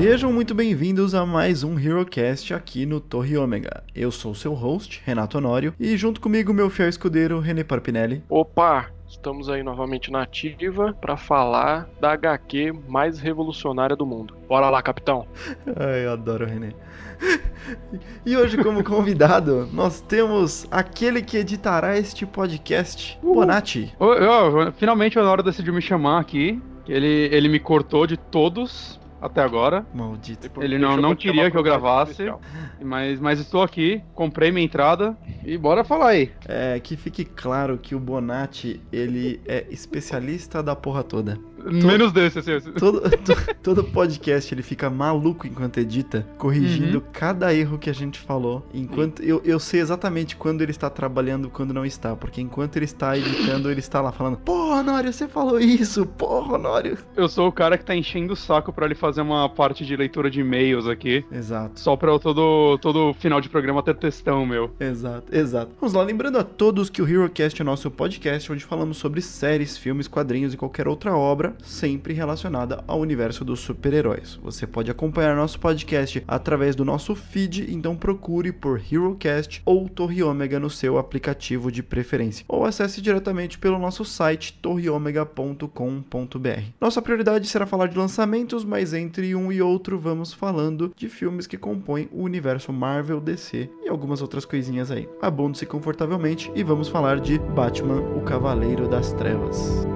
Sejam muito bem-vindos a mais um HeroCast aqui no Torre Ômega. Eu sou seu host, Renato Honório, e junto comigo meu fiel escudeiro, René Parpinelli. Opa, estamos aí novamente na ativa para falar da HQ mais revolucionária do mundo. Bora lá, capitão. Ai, eu adoro o René. E hoje, como convidado, nós temos aquele que editará este podcast, Uhul. Bonatti. Finalmente o Honório decidiu me chamar aqui. Ele, ele me cortou de todos até agora. Maldito. Ele não, não queria que eu gravasse, especial. mas, mas estou aqui, comprei minha entrada e bora falar aí. É, que fique claro que o Bonatti, ele é especialista da porra toda. Menos desse, assim. assim. Todo, to- todo podcast ele fica maluco enquanto edita, corrigindo Uhum. cada erro que a gente falou. Enquanto eu, eu sei exatamente quando ele está trabalhando e quando não está, porque enquanto ele está editando, ele está lá falando: Porra, Honório, você falou isso, porra, Honório. Eu sou o cara que tá enchendo o saco pra ele fazer uma parte de leitura de e-mails aqui. Exato. Só pra eu todo, todo final de programa ter textão, meu. Exato, exato. Vamos lá, lembrando a todos que o HeroCast é o nosso podcast onde falamos sobre séries, filmes, quadrinhos e qualquer outra obra, sempre relacionada ao universo dos super-heróis. Você pode acompanhar nosso podcast através do nosso feed, então procure por HeroCast ou Torre Ômega no seu aplicativo de preferência, ou acesse diretamente pelo nosso site torreomega.com.br. Nossa prioridade será falar de lançamentos, mas entre um e outro vamos falando de filmes que compõem o universo Marvel, DC e algumas outras coisinhas aí. Abunde-se confortavelmente e vamos falar de Batman, o Cavaleiro das Trevas.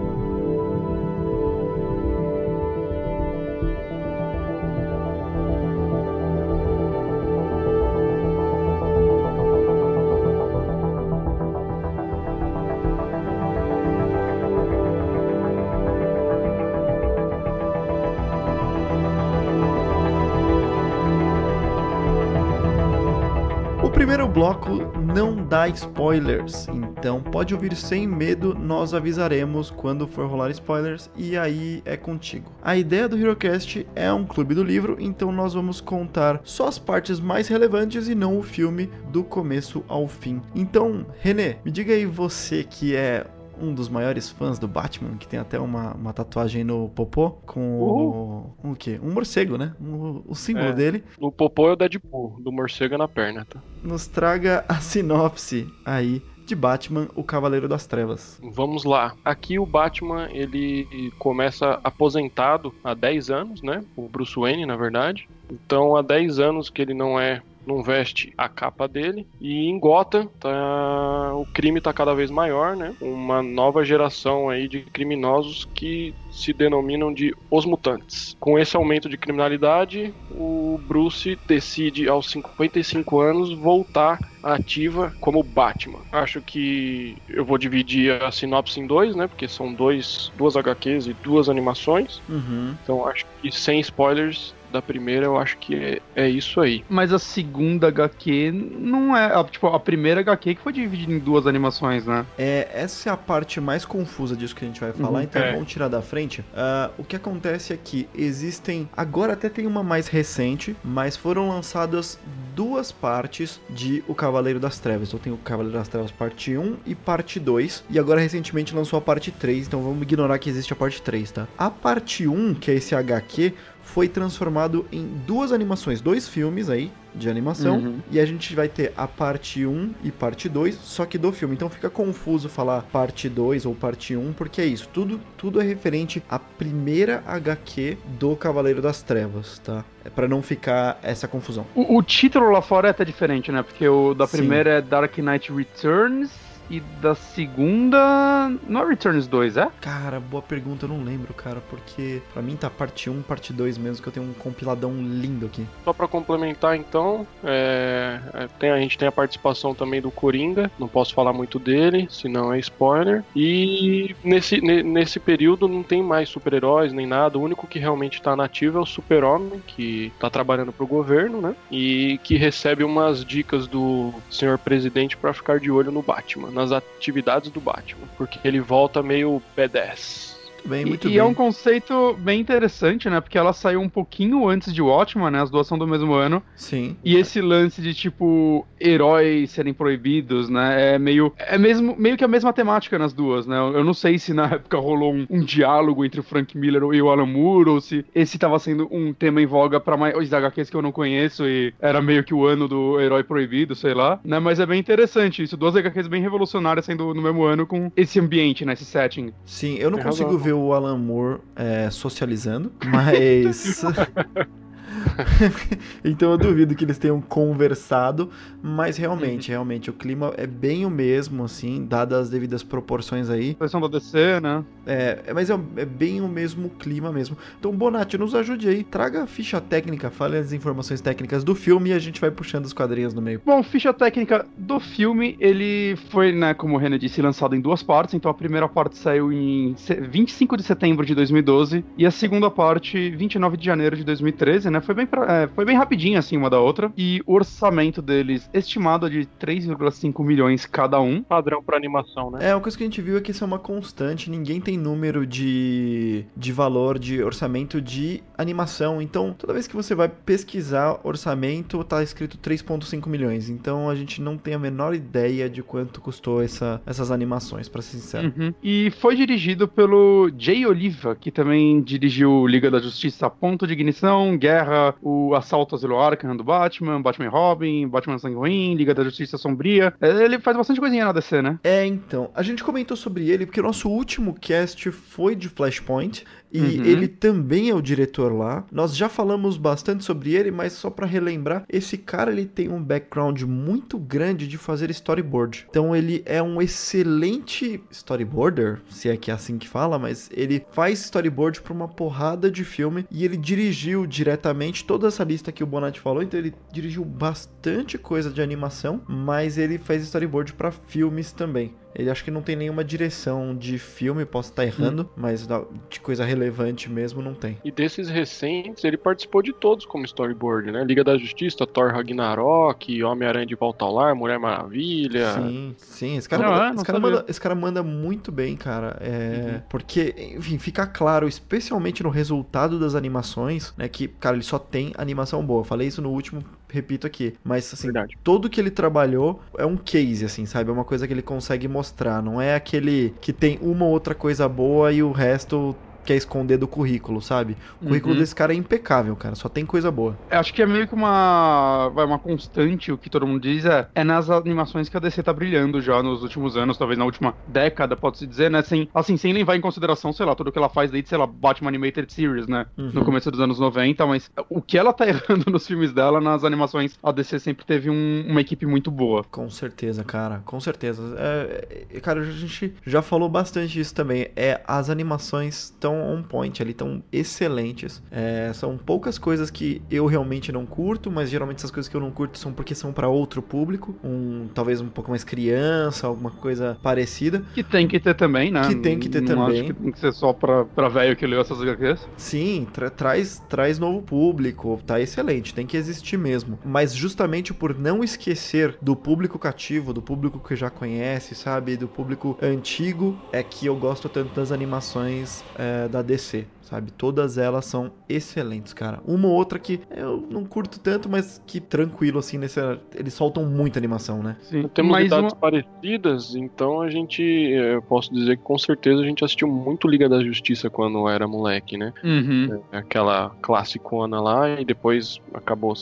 Primeiro bloco não dá spoilers, então pode ouvir sem medo, nós avisaremos quando for rolar spoilers e aí é contigo. A ideia do HeroCast é um clube do livro, então nós vamos contar só as partes mais relevantes e não o filme do começo ao fim. Então, René, me diga aí você que é um dos maiores fãs do Batman, que tem até uma, uma tatuagem no popô com o, um o quê? Um morcego, né? Um- o símbolo É. dele. O Popô é o Deadpool, do morcego na perna, tá? nos traga a sinopse aí de Batman, o Cavaleiro das Trevas. Vamos lá. Aqui o Batman, ele começa aposentado há 10 anos, né? O Bruce Wayne, na verdade. Então, há 10 anos que ele não é não veste a capa dele e em Gotham tá, o crime tá cada vez maior, né? Uma nova geração aí de criminosos que se denominam de os mutantes. Com esse aumento de criminalidade, o Bruce decide aos 55 anos voltar à ativa como Batman. Acho que eu vou dividir a sinopse em dois, né? Porque são dois, duas HQs e duas animações. Uhum. Então acho que sem spoilers da primeira, eu acho que é, é isso aí. Mas a segunda HQ não é. a- Tipo, a primeira HQ que foi dividida em duas animações, né? É, essa é a parte mais confusa disso que a gente vai falar, Uhum, então é. vamos tirar da frente. Ah, o que acontece é que existem. Agora até tem uma mais recente, mas foram lançadas duas partes de O Cavaleiro das Trevas. Então tem o Cavaleiro das Trevas parte 1 e parte 2. E agora recentemente lançou a parte 3, então vamos ignorar que existe a parte 3, tá? A parte 1, que é esse HQ, foi transformado em duas animações, dois filmes aí de animação, Uhum. e a gente vai ter a parte 1 e parte 2, só que do filme. Então fica confuso falar parte 2 ou parte 1, porque é isso, tudo, tudo é referente à primeira HQ do Cavaleiro das Trevas, tá? É para não ficar essa confusão. O, o título lá fora é até diferente, né? Porque o da Sim. primeira é Dark Knight Returns e da segunda. Não é Returns 2, é? Cara, boa pergunta, eu não lembro, cara, porque pra mim tá parte 1, parte 2 mesmo, que eu tenho um compiladão lindo aqui. Só pra complementar, então, é, é, tem, a gente tem a participação também do Coringa. Não posso falar muito dele, senão é spoiler. E nesse, ne- nesse período não tem mais super-heróis nem nada. O único que realmente tá nativo é o Super-Homem, que tá trabalhando pro governo, né? E que recebe umas dicas do senhor presidente pra ficar de olho no Batman, nas atividades do Batman, porque ele volta meio B10. Muito bem, muito e, bem. E é um conceito bem interessante, né? Porque ela saiu um pouquinho antes de Watchman, né? As duas são do mesmo ano. Sim. E esse lance de, tipo, heróis serem proibidos, né? É meio. É mesmo, meio que a mesma temática nas duas, né? Eu não sei se na época rolou um, um diálogo entre o Frank Miller e o Alan Moore, ou se esse tava sendo um tema em voga pra mais HQs que eu não conheço e era meio que o ano do herói proibido, sei lá, né? Mas é bem interessante isso. Duas HQs bem revolucionárias sendo no mesmo ano com esse ambiente, né? Esse setting. Sim, eu não Tem consigo razão. Ver o Alan Moore é, socializando, mas. então eu duvido que eles tenham conversado, mas realmente, realmente, o clima é bem o mesmo, assim, dadas as devidas proporções aí. Sessão da DC, né? É, é- mas é, é bem o mesmo clima mesmo. Então, Bonatti, nos ajude aí. Traga a ficha técnica, fale as informações técnicas do filme e a gente vai puxando os quadrinhos no meio. Bom, ficha técnica do filme, ele foi, né, como o Renan disse, lançado em duas partes. Então a primeira parte saiu em se- 25 de setembro de 2012 e a segunda parte 29 de janeiro de 2013, né? Foi bem, pra- é, foi bem rapidinho assim uma da outra. E o orçamento deles estimado é de 3,5 milhões cada um. Padrão pra animação, né? É, uma coisa que a gente viu é que isso é uma constante, ninguém tem número de, de valor, de orçamento de animação. Então, toda vez que você vai pesquisar orçamento, tá escrito 3,5 milhões. Então, a gente não tem a menor ideia de quanto custou essa, essas animações, pra ser sincero. Uhum. E foi dirigido pelo Jay Oliva, que também dirigiu Liga da Justiça Ponto de Ignição, Guerra, o Assalto Asilo Arkham do Batman, Batman Robin, Batman Sanguin, Liga da Justiça Sombria. É, Ele faz bastante coisinha na DC, né? É, então, a gente comentou sobre ele porque o nosso último cast foi de Flashpoint e Uhum. ele também é o diretor lá. Nós já falamos bastante sobre ele, mas só pra relembrar, esse cara ele tem um background muito grande de fazer storyboard. Então ele é um excelente storyboarder, se é que é assim que fala, mas ele faz storyboard pra uma porrada de filme e ele dirigiu diretamente toda essa lista que o Bonatti falou, então ele dirigiu bastante coisa de animação, mas ele faz storyboard pra filmes também. Ele acho que não tem nenhuma direção de filme, posso estar errando, mas da- de coisa relevante mesmo não tem. E desses recentes, ele participou de todos como storyboard, né? Liga da Justiça, Thor Ragnarok, Homem-Aranha de Volta ao Lar, Mulher Maravilha. Sim, sim, esse cara, Não, manda, é, esse, cara manda, esse cara manda muito bem, cara. É, Uhum. Porque, enfim, fica claro, especialmente no resultado das animações, né? Que, cara, ele só tem animação boa. Eu falei isso no último, repito aqui. Mas, assim, Verdade. todo que ele trabalhou é um case, assim, sabe? É uma coisa que ele consegue mostrar. Não é aquele que tem uma ou outra coisa boa e o resto quer esconder do currículo, sabe? O currículo Uhum. desse cara é impecável, cara. Só tem coisa boa. Eu Acho que é meio que uma, vai, uma constante, o que todo mundo diz é, é nas animações que a DC tá brilhando já nos últimos anos, talvez na última década, pode-se dizer, né? Sem, assim, sem levar em consideração, sei lá, tudo que ela faz desde, sei lá, Batman Animated Series, né? Uhum. No começo dos anos 90, mas o que ela tá errando nos filmes dela, nas animações, a DC sempre teve um- uma equipe muito boa. Com certeza, cara, com certeza. É, é, cara, a gente já falou bastante disso também. É, as animações estão on point ali, estão excelentes. É, são poucas coisas que eu realmente não curto, mas geralmente essas coisas que eu não curto são porque são pra outro público, um talvez um pouco mais criança, alguma coisa parecida. Que tem que ter também, né? Que tem que ter Não também. acho que tem que ser só pra, pra velho que leu essas HQs. Sim, tra- traz, traz novo público, tá excelente, tem que existir mesmo. Mas justamente por não esquecer do público cativo, do público que já conhece, sabe? Do público antigo, é que eu gosto tanto das animações é, da DC. Sabe? Todas elas são excelentes, cara. Uma ou outra que eu não curto tanto, mas que tranquilo, assim, nesse... eles soltam muita animação, né? Sim. Temos Mais idades uma- parecidas, então a gente, eh, eu posso dizer que com certeza a gente assistiu muito Liga da Justiça quando era moleque, né? Uhum. Aquela classicona lá e depois acabou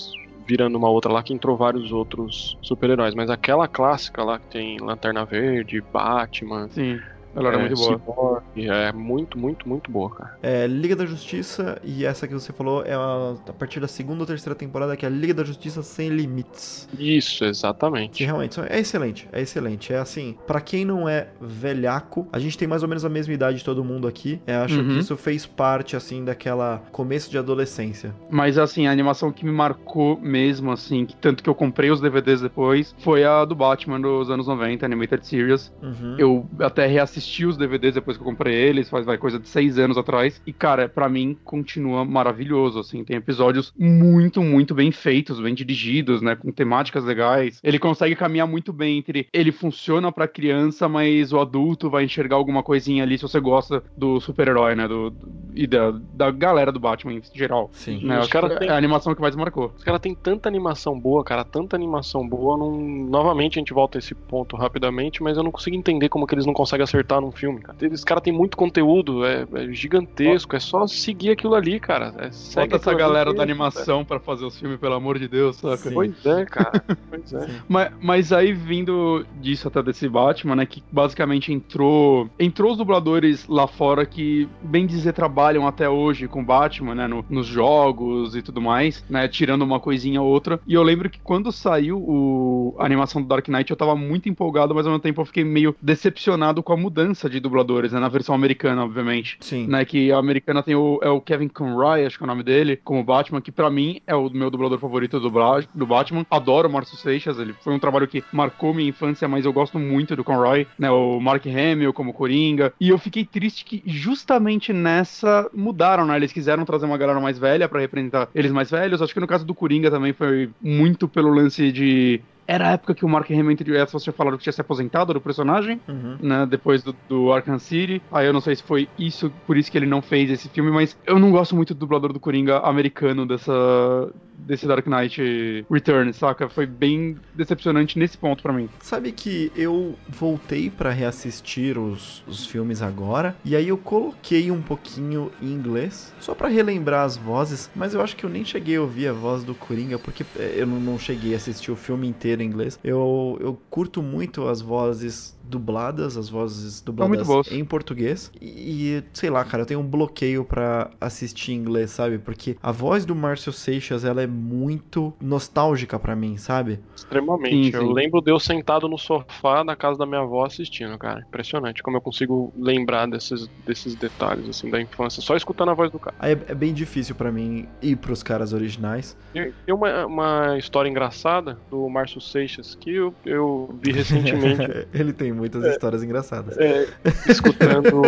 virando uma outra lá que entrou vários outros super-heróis. Mas aquela clássica lá que tem Lanterna Verde, Batman, Sim. Ela era é, muito boa. Cyborg, é muito, muito, muito boa, cara. É, Liga da Justiça, e essa que você falou é a, a partir da segunda ou terceira temporada, que é a Liga da Justiça Sem Limites. Isso, Que exatamente. realmente são- é excelente, é excelente. É assim, pra quem não é velhaco, a gente tem mais ou menos a mesma idade de todo mundo aqui. Eu acho Uhum. que isso fez parte, assim, daquela começo de adolescência. Mas assim, a animação que me marcou mesmo, assim, que tanto que eu comprei os DVDs depois, foi a do Batman dos anos 90, Animated Series. Uhum. Eu até reassisti reassisti os DVDs depois que eu comprei eles, faz vai coisa de seis anos atrás. E, cara, para mim continua maravilhoso, assim. Tem episódios muito, muito bem feitos, bem dirigidos, né? Com temáticas legais. Ele consegue caminhar muito bem entre ele funciona pra criança, mas o adulto vai enxergar alguma coisinha ali se você gosta do super-herói, né? Do, do, e da, da galera do Batman em geral. Sim. Né? Os que têm- é a animação que mais marcou. Os caras têm tanta animação boa, cara, tanta animação boa. Não... Novamente a gente volta a esse ponto rapidamente, mas eu não consigo entender como que eles não conseguem acertar num filme, cara. Os caras têm muito conteúdo, é, é gigantesco, é só seguir aquilo ali, cara. É, segue Bota essa ali galera da animação pra fazer os filmes, pelo amor de Deus, saca? Sim. Pois é, cara. Pois é. Mas, mas aí vindo disso até desse Batman, né, que basicamente entrou, entrou os dubladores lá fora que bem dizer trabalham até hoje com Batman, né, no- nos jogos e tudo mais, né, tirando uma coisinha ou outra. E eu lembro que quando saiu o, a animação do Dark Knight eu tava muito empolgado, mas ao mesmo tempo eu fiquei meio decepcionado com a mudança de dubladores, né, na versão americana, obviamente. Sim. Né, que a americana tem o, é o Kevin Conroy, acho que é o nome dele, como Batman, que pra mim é o meu dublador favorito do, do Batman. Adoro o Márcio Seixas, ele foi um trabalho que marcou minha infância, mas eu gosto muito do Conroy, né, o Mark Hamill como Coringa. E eu fiquei triste que justamente nessa mudaram, né, eles quiseram trazer uma galera mais velha pra representar eles mais velhos. Acho que no caso do Coringa também foi muito pelo lance de era a época que o Mark Hamill, entre essas, tinha falado que tinha se aposentado do personagem Uhum. né, depois do, do Arkham City. Aí eu não sei se foi isso, por isso que ele não fez esse filme, mas eu não gosto muito do dublador do Coringa americano dessa desse Dark Knight Returns, saca? Foi bem decepcionante nesse ponto pra mim. Sabe que eu voltei pra reassistir os, os filmes agora e aí eu coloquei um pouquinho em inglês só pra relembrar as vozes, mas eu acho que eu nem cheguei a ouvir a voz do Coringa porque é, eu não cheguei a assistir o filme inteiro em inglês. Eu, eu curto muito as vozes dubladas, as vozes dubladas em português e, e, sei lá, cara, eu tenho um bloqueio pra assistir em inglês, sabe? Porque a voz do Márcio Seixas, ela é muito nostálgica pra mim, sabe? Extremamente. Sim, Eu sim. lembro de eu sentado no sofá na casa da minha avó assistindo, cara. Impressionante como eu consigo lembrar desses, desses detalhes, assim, da infância, só escutando a voz do cara. Aí é, é bem difícil pra mim ir pros caras originais. Tem uma, uma história engraçada do Márcio Seixas que eu, eu vi recentemente. Ele tem muitas histórias engraçadas. é, escutando.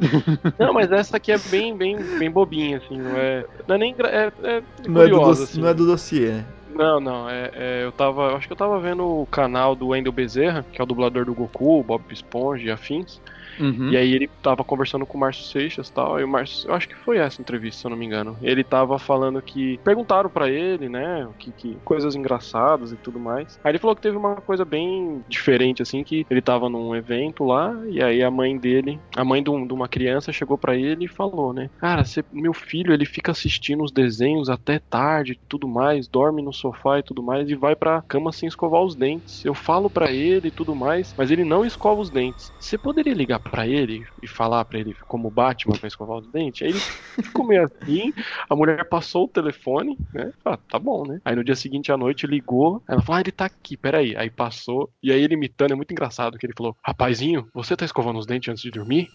Não, mas essa aqui é bem, bem, bem bobinha, assim, não é. Não é nem. É, é Não é, do assim. não é do dossiê, né? Não, não, é, é, eu tava. eu Acho que eu tava vendo o canal do Wendel Bezerra, que é o dublador do Goku, Bob Esponja e afins. Uhum. E aí ele tava conversando com o Márcio Seixas e tal, e o Márcio, eu acho que foi essa entrevista, se eu não me engano. Ele tava falando que perguntaram pra ele, né, que, que coisas engraçadas e tudo mais. Aí ele falou que teve uma coisa bem diferente assim, que ele tava num evento lá e aí a mãe dele, a mãe de, um- de uma criança chegou pra ele e falou, né: "Cara, meu filho, ele fica assistindo os desenhos até tarde, tudo mais, dorme no sofá e tudo mais e vai pra cama sem escovar os dentes. Eu falo pra ele e tudo mais, mas ele não escova os dentes. Você poderia ligar pra ele e falar pra ele como Batman pra escovar os dentes? Aí ele ficou meio assim, a mulher passou o telefone, né? Ah, tá bom, né? Aí no dia seguinte à noite ligou, ela falou: Ah, ele tá aqui, peraí. Aí passou, e aí ele imitando, é muito engraçado que ele falou: Rapazinho, você tá escovando os dentes antes de dormir?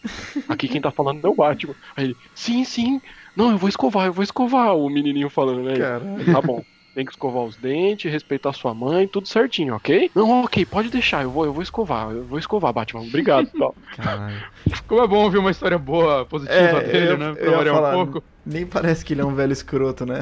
Aqui quem tá falando é o Batman. Aí ele: Sim, sim, não, eu vou escovar, eu vou escovar, o menininho falando, né? Caralho. Tá bom. Tem que escovar os dentes, respeitar sua mãe, tudo certinho, ok? Não, ok, pode deixar, eu vou, eu vou escovar, eu vou escovar, Batman. Obrigado, tal. Caralho. Como é bom ouvir uma história boa, positiva É, dele, eu- né? eu Pra ia variar falar, um pouco. Nem parece que ele é um velho escroto, né?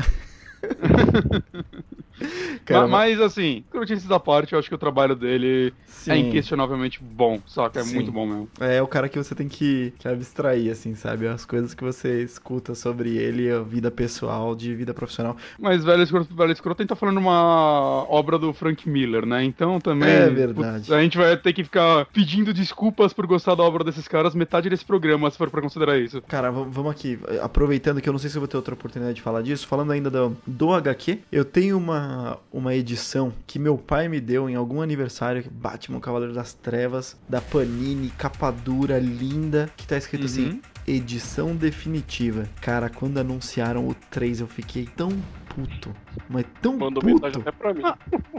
Ma- Cara, mas, assim, notícias da parte, eu acho que o trabalho dele sim, é inquestionavelmente bom, saca? É Sim. muito bom mesmo. é o cara que você tem que, que abstrair, assim, sabe? As coisas que você escuta sobre ele, a vida pessoal, de vida profissional. Mas Velho Escroto, Velho Escroto, a gente tá falando uma obra do Frank Miller, né? Então também. É verdade. putz, a gente vai ter que ficar pedindo desculpas por gostar da obra desses caras metade desse programa, se for pra considerar isso. Cara, vamos aqui, aproveitando que eu não sei se eu vou ter outra oportunidade de falar disso, falando ainda do, do HQ, eu tenho uma, uma edição que meu pai me deu em algum aniversário, Batman Cavaleiro das Trevas, da Panini, capa dura, linda, que tá escrito assim, Uhum. edição definitiva. Cara, quando anunciaram o 3, eu fiquei tão puto, mas tão Mandou puto. mensagem até pra mim.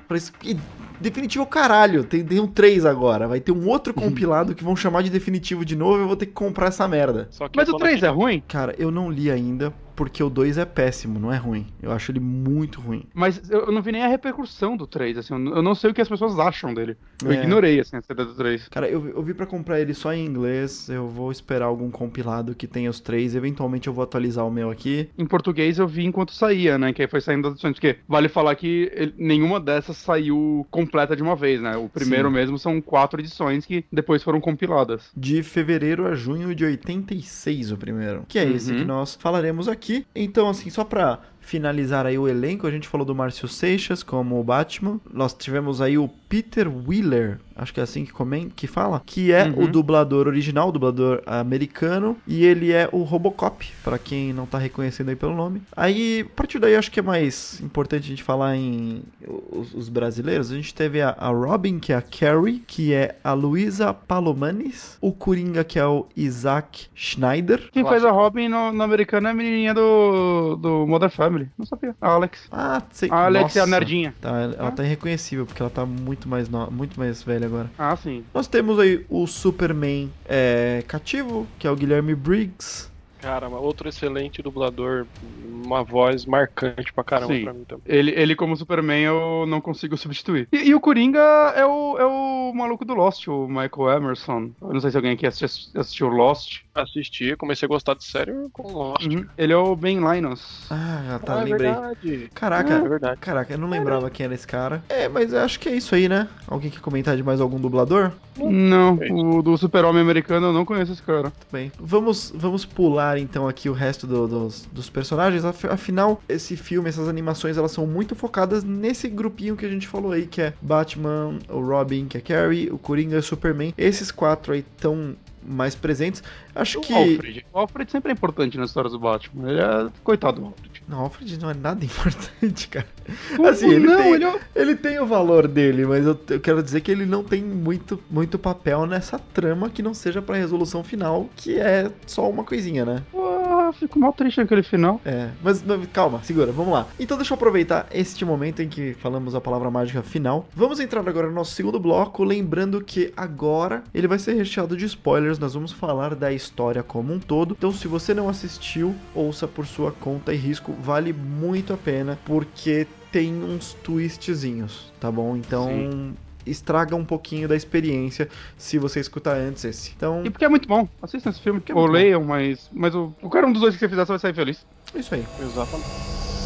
Falei assim, "Ih, definitivo caralho, tem, tem um 3 agora, vai ter um outro compilado que vão chamar de definitivo de novo e eu vou ter que comprar essa merda. Só que Mas o tô 3 é ruim? Cara, eu não li ainda, porque o 2 é péssimo, não é ruim. Eu acho ele muito ruim. Mas eu não vi nem a repercussão do 3, assim, eu não sei o que as pessoas acham dele. Eu É. ignorei, assim, a CD do 3. Cara, eu, eu vi pra comprar ele só em inglês. Eu vou esperar algum compilado que tenha os três. Eventualmente eu vou atualizar o meu aqui. Em português eu vi enquanto saía, né? Que aí foi saindo das edições. Porque vale falar que ele- nenhuma dessas saiu completa de uma vez, né? O primeiro Sim. mesmo são quatro edições que depois foram compiladas. De fevereiro a junho de 86, o primeiro. Que é esse Uhum. que nós falaremos aqui. Então, assim, só pra finalizar aí o elenco, a gente falou do Márcio Seixas como o Batman. Nós tivemos aí o Peter Wheeler, acho que é assim que, comen que fala, que é Uhum. o dublador original, o dublador americano, e ele é o Robocop, pra quem não tá reconhecendo aí pelo nome. Aí, a partir daí, acho que é mais importante a gente falar em os, os brasileiros. A gente teve a, a Robin, que é a Carrie, que é a Luísa Palomanes, o Coringa, que é o Isaac Schneider. Quem faz a Robin no, no americano é a menininha do, do Modern Family. Não sabia. A Alex. Ah, sei. A Alex é a Nossa. nerdinha. Tá, ela tá irreconhecível, porque ela tá muito mais, no... muito mais velha agora. Ah, sim. Nós temos aí o Superman é, cativo, que é o Guilherme Briggs. Cara, outro excelente dublador, uma voz marcante pra caramba Sim. pra mim também. Ele, ele como Superman eu não consigo substituir. E, e o Coringa é o, é o maluco do Lost, o Michael Emerson. Eu não sei se alguém aqui assisti- assistiu Lost. Assisti, comecei a gostar de série com Lost. Uhum. Ele é o Ben Linus. Ah, tá, Ah, é lembrei. verdade. Caraca, É verdade. caraca, eu não lembrava quem era esse cara. É, mas eu acho que é isso aí, né? Alguém quer comentar de mais algum dublador? Não, isso. o do Super-Homem americano eu não conheço esse cara. Muito bem. Vamos, vamos pular então aqui o resto do- dos, dos personagens. Af- Afinal, esse filme, essas animações, elas são muito focadas nesse grupinho que a gente falou aí, que é Batman, o Robin, que é Carrie, o Coringa e o Superman. Esses quatro aí estão mais presentes. Acho O que. Alfred. O Alfred sempre é importante nas histórias do Batman. Ele é. Coitado do Alfred. Não, Alfred não é nada importante, cara. Como Assim, ele não, tem- ele é... Ele tem o valor dele, mas eu, eu quero dizer que ele não tem muito, muito papel nessa trama que não seja pra resolução final, que é só uma coisinha, né? Ah, fico mal triste naquele final. É, mas, mas calma, segura, vamos lá. Então deixa eu aproveitar este momento em que falamos a palavra mágica final. Vamos entrar agora no nosso segundo bloco, lembrando que agora ele vai ser recheado de spoilers, nós vamos falar da história como um todo. Então se você não assistiu, ouça por sua conta e risco, vale muito a pena, porque tem uns twistzinhos, tá bom? Então... Sim. Estraga um pouquinho da experiência se você escutar antes esse. Então, E porque é muito bom. Assistam esse filme. é Ou leiam, mas, mas o, qualquer um dos dois que você fizer, você vai sair feliz. é isso aí. Exatamente.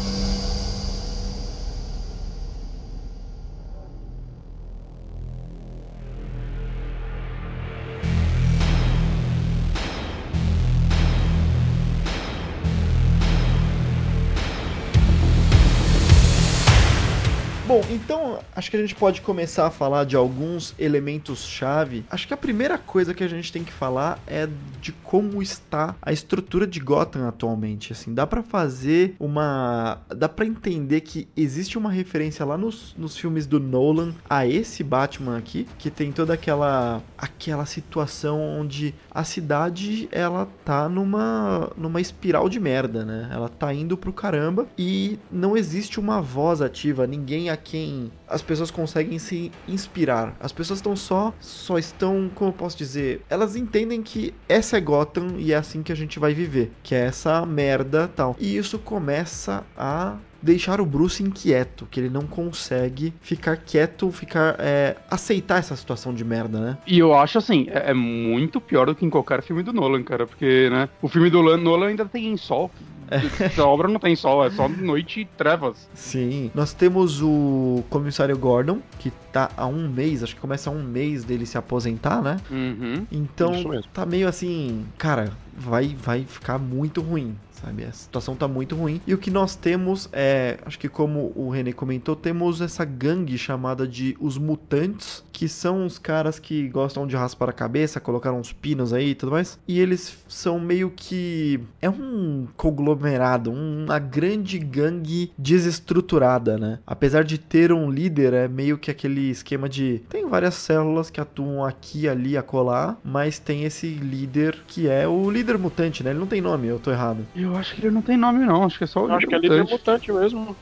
Acho que a gente pode começar a falar de alguns elementos-chave. Acho que a primeira coisa que a gente tem que falar é de como está a estrutura de Gotham atualmente. Assim, dá pra fazer uma. dá pra entender que existe uma referência lá nos, nos filmes do Nolan a esse Batman aqui, que tem toda aquela aquela situação onde a cidade ela tá numa numa espiral de merda, né? Ela tá indo pro caramba e não existe uma voz ativa, ninguém a quem as pessoas conseguem se inspirar. As pessoas estão só só estão, como eu posso dizer, elas entendem que essa é Gotham e é assim que a gente vai viver, que é essa merda tal. E isso começa a deixar o Bruce inquieto, que ele não consegue ficar quieto, ficar é, aceitar essa situação de merda, né? E eu acho assim, é, é muito pior do que em qualquer filme do Nolan, cara. Porque, né? O filme do Lan- Nolan ainda tem sol. Essa obra não tem sol, é só noite e trevas. Sim. Nós temos o comissário Gordon, que tá há um mês, acho que começa há um mês dele se aposentar, né? Uhum. Então tá meio assim, cara, vai vai ficar muito ruim, sabe? A situação tá muito ruim. E o que nós temos é, acho que como o René comentou, temos essa gangue chamada de os mutantes, que são os caras que gostam de raspar a cabeça, colocaram uns pinos aí e tudo mais. E eles são meio que é um conglomerado, uma grande gangue desestruturada, né? Apesar de ter um líder, é meio que aquele esquema de tem várias células que atuam aqui, ali, acolá, mas tem esse líder que é o líder mutante, né? Ele não tem nome, eu tô errado. Eu acho que ele não tem nome, não. Acho que é só o Eu acho que é líder mutante mesmo.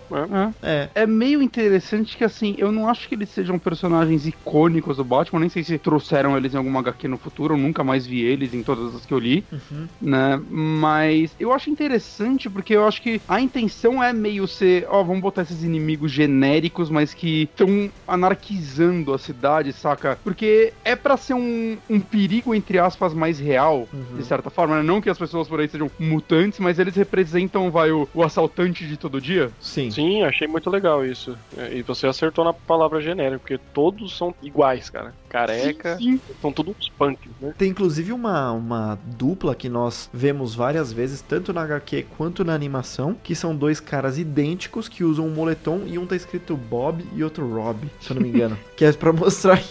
É. É, É meio interessante que, assim, eu não acho que eles sejam personagens icônicos do Batman, nem sei se trouxeram eles em alguma HQ no futuro, eu nunca mais vi eles em todas as que eu li, uhum. né? Mas eu acho interessante porque eu acho que a intenção é meio ser, ó, vamos botar esses inimigos genéricos, mas que estão anarquizando a cidade, saca? Porque é pra ser um, um perigo, entre aspas, mais real, Uhum. de certa forma, Não que as pessoas por aí sejam mutantes, mas eles representam, vai, o, o assaltante de todo dia. sim. Sim, achei muito legal isso. É, E você acertou na palavra genérico, porque todos são iguais, cara. Careca, Sim, são todos uns punks, né? Tem inclusive uma, uma dupla que nós vemos várias vezes, tanto na HQ quanto na animação, que são dois caras idênticos que usam um moletom e um tá escrito Bob e outro Rob, se eu não me engano. que é pra mostrar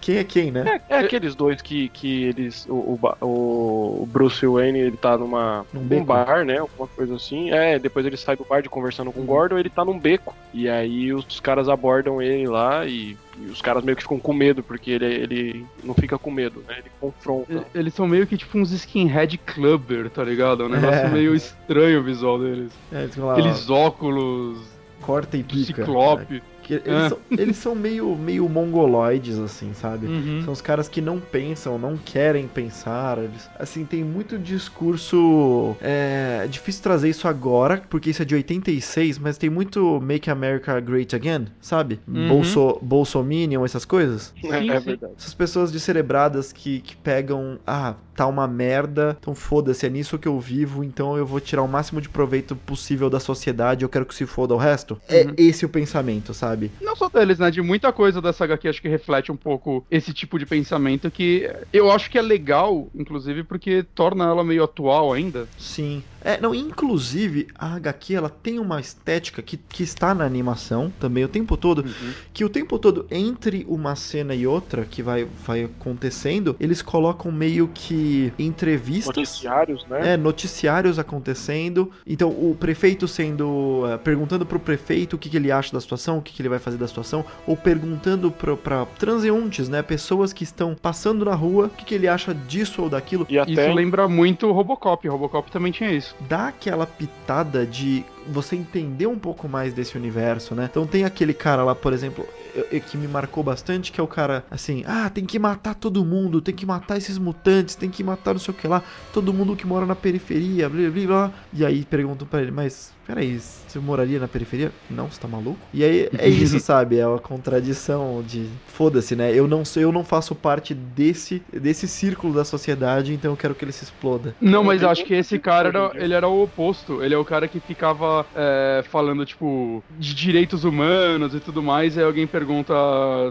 quem é quem, né? É aqueles dois que, que eles. O, o, o Bruce Wayne ele tá numa, Num beco. bar, né? Alguma coisa assim. É, depois ele sai do bar de conversando com o Gordon, ele tá num beco. E aí os caras abordam ele lá e, e os caras meio que ficam com medo, porque ele, ele não fica com medo, né? Ele confronta. Eles são meio que tipo uns skinhead clubber, tá ligado? É um negócio É. meio estranho o visual deles. É, lá, Aqueles óculos corta e pica. ciclope. Que eles, É. são, eles são meio, meio mongoloides, assim, sabe? Uhum. São os caras que não pensam, não querem pensar. Eles, assim, tem muito discurso. É, é difícil trazer isso agora, porque isso é de 86, mas tem muito Make America Great Again, sabe? Uhum. Bolso, Bolsominion, essas coisas. É, Sim, é sim. verdade. Essas pessoas descerebradas que, que pegam, ah, tá uma merda, então foda-se, é nisso que eu vivo, então eu vou tirar o máximo de proveito possível da sociedade, eu quero que se foda o resto. É Uhum. esse o pensamento, sabe? Não só deles, né? De muita coisa dessa HQ acho que reflete um pouco esse tipo de pensamento que eu acho que é legal, inclusive, porque torna ela meio atual ainda. Sim. É, não, inclusive, a HQ ela tem uma estética que, que está na animação também o tempo todo, que o tempo todo, entre uma cena e outra que vai, vai acontecendo, eles colocam meio que entrevistas. Noticiários, né? É, noticiários acontecendo. Então, o prefeito sendo. eh, perguntando pro prefeito o que, que ele acha da situação, o que, que ele vai fazer da situação, ou perguntando pro, pra transeuntes, né? Pessoas que estão passando na rua, o que, que ele acha disso ou daquilo. E até Isso lembra muito o Robocop. O Robocop também tinha isso. Dá aquela pitada de você entender um pouco mais desse universo, né? Então tem aquele cara lá, por exemplo, eu- eu- que me marcou bastante, que é o cara assim, ah, tem que matar todo mundo, tem que matar esses mutantes, tem que matar não sei o que lá, todo mundo que mora na periferia, blá blá blá. E aí perguntam pra ele, mas peraí, você moraria na periferia? Não, você tá maluco? E aí é isso, sabe? É uma contradição de foda-se, né? Eu não sou, eu não faço parte desse desse círculo da sociedade, então eu quero que ele se exploda. Não, Eu mas tenho acho que esse cara era, ele era o oposto. Ele é o cara que ficava é, falando, tipo, de direitos humanos e tudo mais. Aí alguém pergunta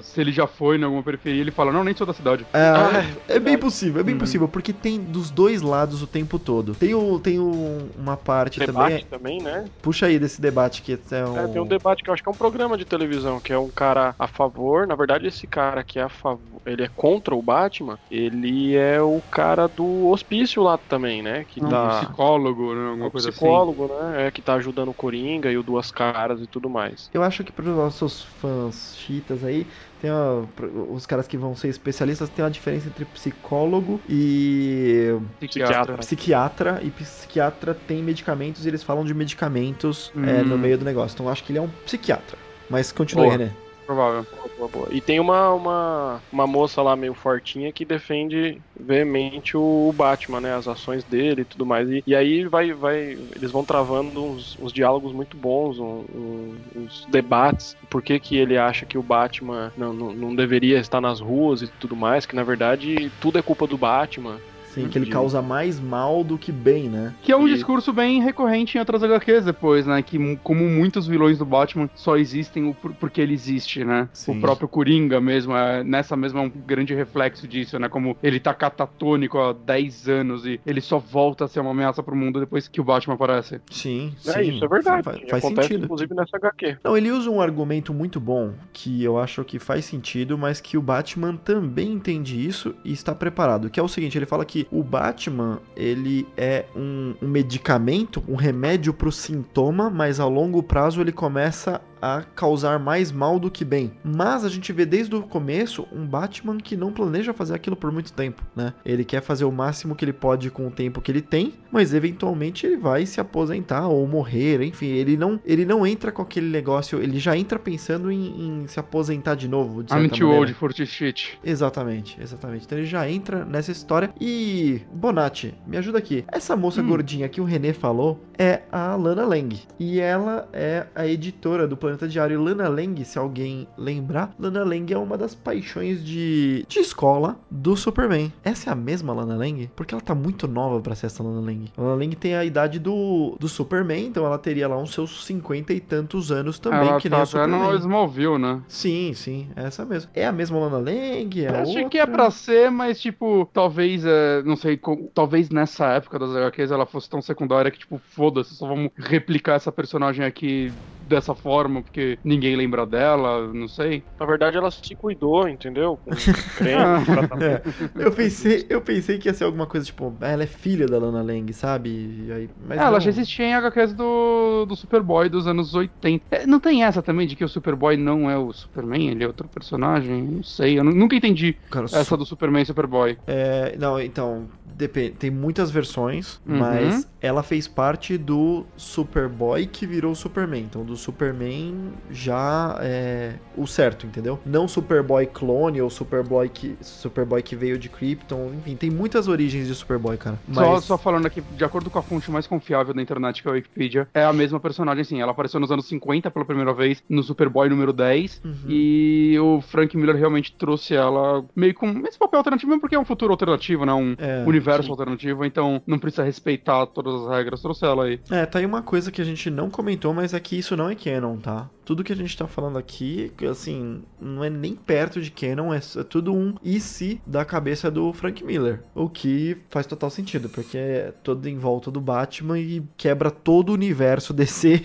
se ele já foi em alguma periferia. Ele fala, não, nem sou da cidade. É, Ah, é bem possível, é bem Uhum. possível, porque tem dos dois lados o tempo todo. Tem, o, tem o- uma parte debate também. também, né? Puxa aí desse debate que é um. É, tem um debate que eu acho que é um programa de televisão, que é um cara a favor, na verdade esse cara que é a favor, ele é contra o Batman, ele é o cara do hospício lá também, né? Que Um tá psicólogo, né? Alguma um coisa assim. psicólogo, né? É, que tá ajudando o Coringa e o Duas Caras e tudo mais. Eu acho que para os nossos fãs chitas aí, tem uma- os caras que vão ser especialistas, tem uma diferença entre psicólogo e Psiquiatra. psiquiatra. E psiquiatra tem medicamentos e eles falam de medicamentos é, Hum. no meio do negócio. Então eu acho que ele é um psiquiatra. Mas continue, Boa. René. Provável. Boa, boa, boa. E tem uma, uma, uma moça lá meio fortinha que defende veemente o Batman, né? As ações dele e tudo mais. E, e aí vai, vai. Eles vão travando uns, uns diálogos muito bons, um- um- uns debates. Por que, que ele acha que o Batman não, não, não deveria estar nas ruas e tudo mais, que na verdade tudo é culpa do Batman. Sim, que ele causa mais mal do que bem, né? Que é um E- discurso bem recorrente em outras HQs depois, né? Que como muitos vilões do Batman só existem porque ele existe, né? Sim. O próprio Coringa mesmo, é, nessa mesma é um grande reflexo disso, né? Como ele tá catatônico há 10 anos e ele só volta a ser uma ameaça pro mundo depois que o Batman aparece. Sim, é sim. isso, é verdade. Faz, faz acontece sentido. inclusive nessa HQ. Não, ele usa um argumento muito bom que eu acho que faz sentido, mas que o Batman também entende isso e está preparado. Que é o seguinte, ele fala que o Batman ele é um, um medicamento, um remédio para o sintoma, mas ao longo prazo ele começa a causar mais mal do que bem. Mas a gente vê desde o começo um Batman que não planeja fazer aquilo por muito tempo, né? Ele quer fazer o máximo que ele pode com o tempo que ele tem, mas eventualmente ele vai se aposentar ou morrer, enfim, ele não, ele não entra com aquele negócio, ele já entra pensando em, em se aposentar de novo. De I'm too old for this shit. Exatamente, exatamente. Então ele já entra nessa história. E, Bonatti, me ajuda aqui. Essa moça hum. gordinha que o René falou é a Lana Lang. E ela é a editora do Planeta Diário. Lana Lang, se alguém lembrar, Lana Lang é uma das paixões de, de escola do Superman. Essa é a mesma Lana Lang? Porque ela tá muito nova para ser essa Lana Lang. Lana Lang tem a idade do, do Superman, então ela teria lá uns seus cinquenta e tantos anos também, ela que tá nem o Superman. no Smallville, né? Sim, sim, é essa mesmo. É a mesma Lana Lang? É Eu Achei que é pra ser, mas tipo, talvez, é, não sei, talvez nessa época das HQs ela fosse tão secundária que tipo, foda-se, só vamos replicar essa personagem aqui dessa forma, porque ninguém lembra dela, não sei. Na verdade, ela se cuidou, entendeu? Com creme, é, eu pensei, eu pensei que ia ser alguma coisa tipo, ela é filha da Lana Lang, sabe? E aí, mas É, ela não. já existia em HQs do, do Superboy dos anos 80. É, não tem essa também de que o Superboy não é o Superman, ele é outro personagem? Não sei, eu nu- nunca entendi Cara, essa do Superman e Superboy. É, não, então, depende. Tem muitas versões, Uhum. mas ela fez parte do Superboy que virou o Superman. Então, do Superman já é o certo, entendeu? Não Superboy clone ou Superboy que, Superboy que veio de Krypton. Enfim, tem muitas origens de Superboy, cara. Só, Mas- só falando aqui, de acordo com a fonte mais confiável da internet, que é a Wikipedia, é a mesma personagem, sim. Ela apareceu nos anos 50 pela primeira vez, no Superboy número 10, Uhum. e o Frank Miller realmente trouxe ela meio com esse papel alternativo, mesmo porque é um futuro alternativo, né? Um É, universo sim. alternativo, então não precisa respeitar todas as regras. Trouxe ela aí. É, tá aí uma coisa que a gente não comentou, mas é que isso não é canon, tá? Tudo que a gente tá falando aqui, assim, não é nem perto de canon, é, é tudo um e se da cabeça do Frank Miller. O que faz total sentido, porque é todo em volta do Batman e quebra todo o universo DC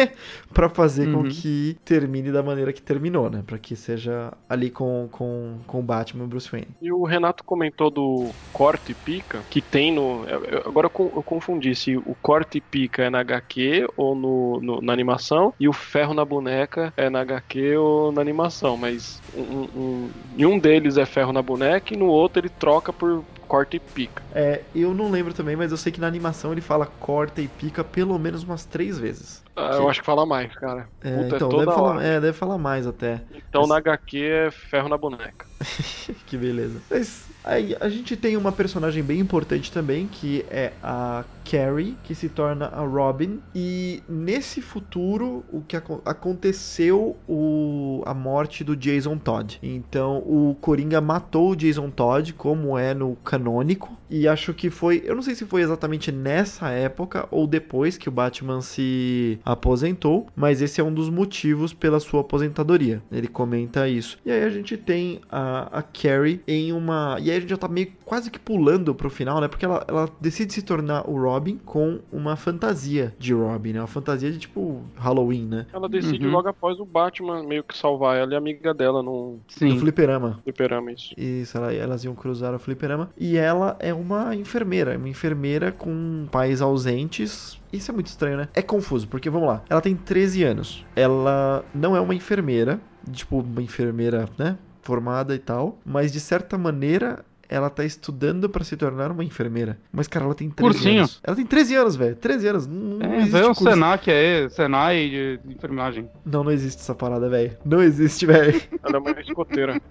pra fazer com Uhum. que termine da maneira que terminou, né? Pra que seja ali com, com, com o Batman e Bruce Wayne. E o Renato comentou do corte e pica, que tem no. Agora eu confundi se o corte e pica é na HQ ou no, no- na animação, e o ferro na boneca é na HQ ou na animação, mas um, um- em um deles é ferro na boneca e no outro ele troca por corte e pica. É, eu não lembro também, mas eu sei que na animação ele fala corta e pica pelo menos umas três vezes. Ah, Que- Eu acho que fala mais, cara. É, Puta, é então, toda deve falar, é, deve falar mais até. Então na HQ é ferro na boneca. que beleza. Mas aí a gente tem uma personagem bem importante também, que é a Carrie, que se torna a Robin. E nesse futuro, o que acon- aconteceu o, a morte do Jason Todd. Então o Coringa matou o Jason Todd, como é no canônico. E acho que foi. Eu não sei se foi exatamente nessa época ou depois que o Batman se aposentou, mas esse é um dos motivos pela sua aposentadoria. Ele comenta isso. E aí a gente tem a, a Carrie em uma. E aí a gente já tá meio quase que pulando pro final, né? Porque ela, ela decide se tornar o Robin com uma fantasia de Robin, né? Uma fantasia de tipo Halloween, né? Ela decide Uhum. logo após o Batman meio que salvar ela e a amiga dela no No Sim. fliperama. fliperama, isso. Isso, ela- elas iam cruzar o fliperama. E ela é uma enfermeira. Uma enfermeira com pais ausentes. Isso é muito estranho, né? É confuso, porque vamos lá. Ela tem 13 anos. Ela não é uma enfermeira. Tipo, uma enfermeira, né? Formada e tal. Mas de certa maneira. Ela tá estudando pra se tornar uma enfermeira. Mas, cara, ela tem 13 Cursinho. anos. Ela tem 13 anos, velho. 13 anos. Não, É, existe vê o curso. Senac aí, Senai de enfermagem. Não, não existe essa parada, velho. Não existe, velho. Ela é uma escoteira.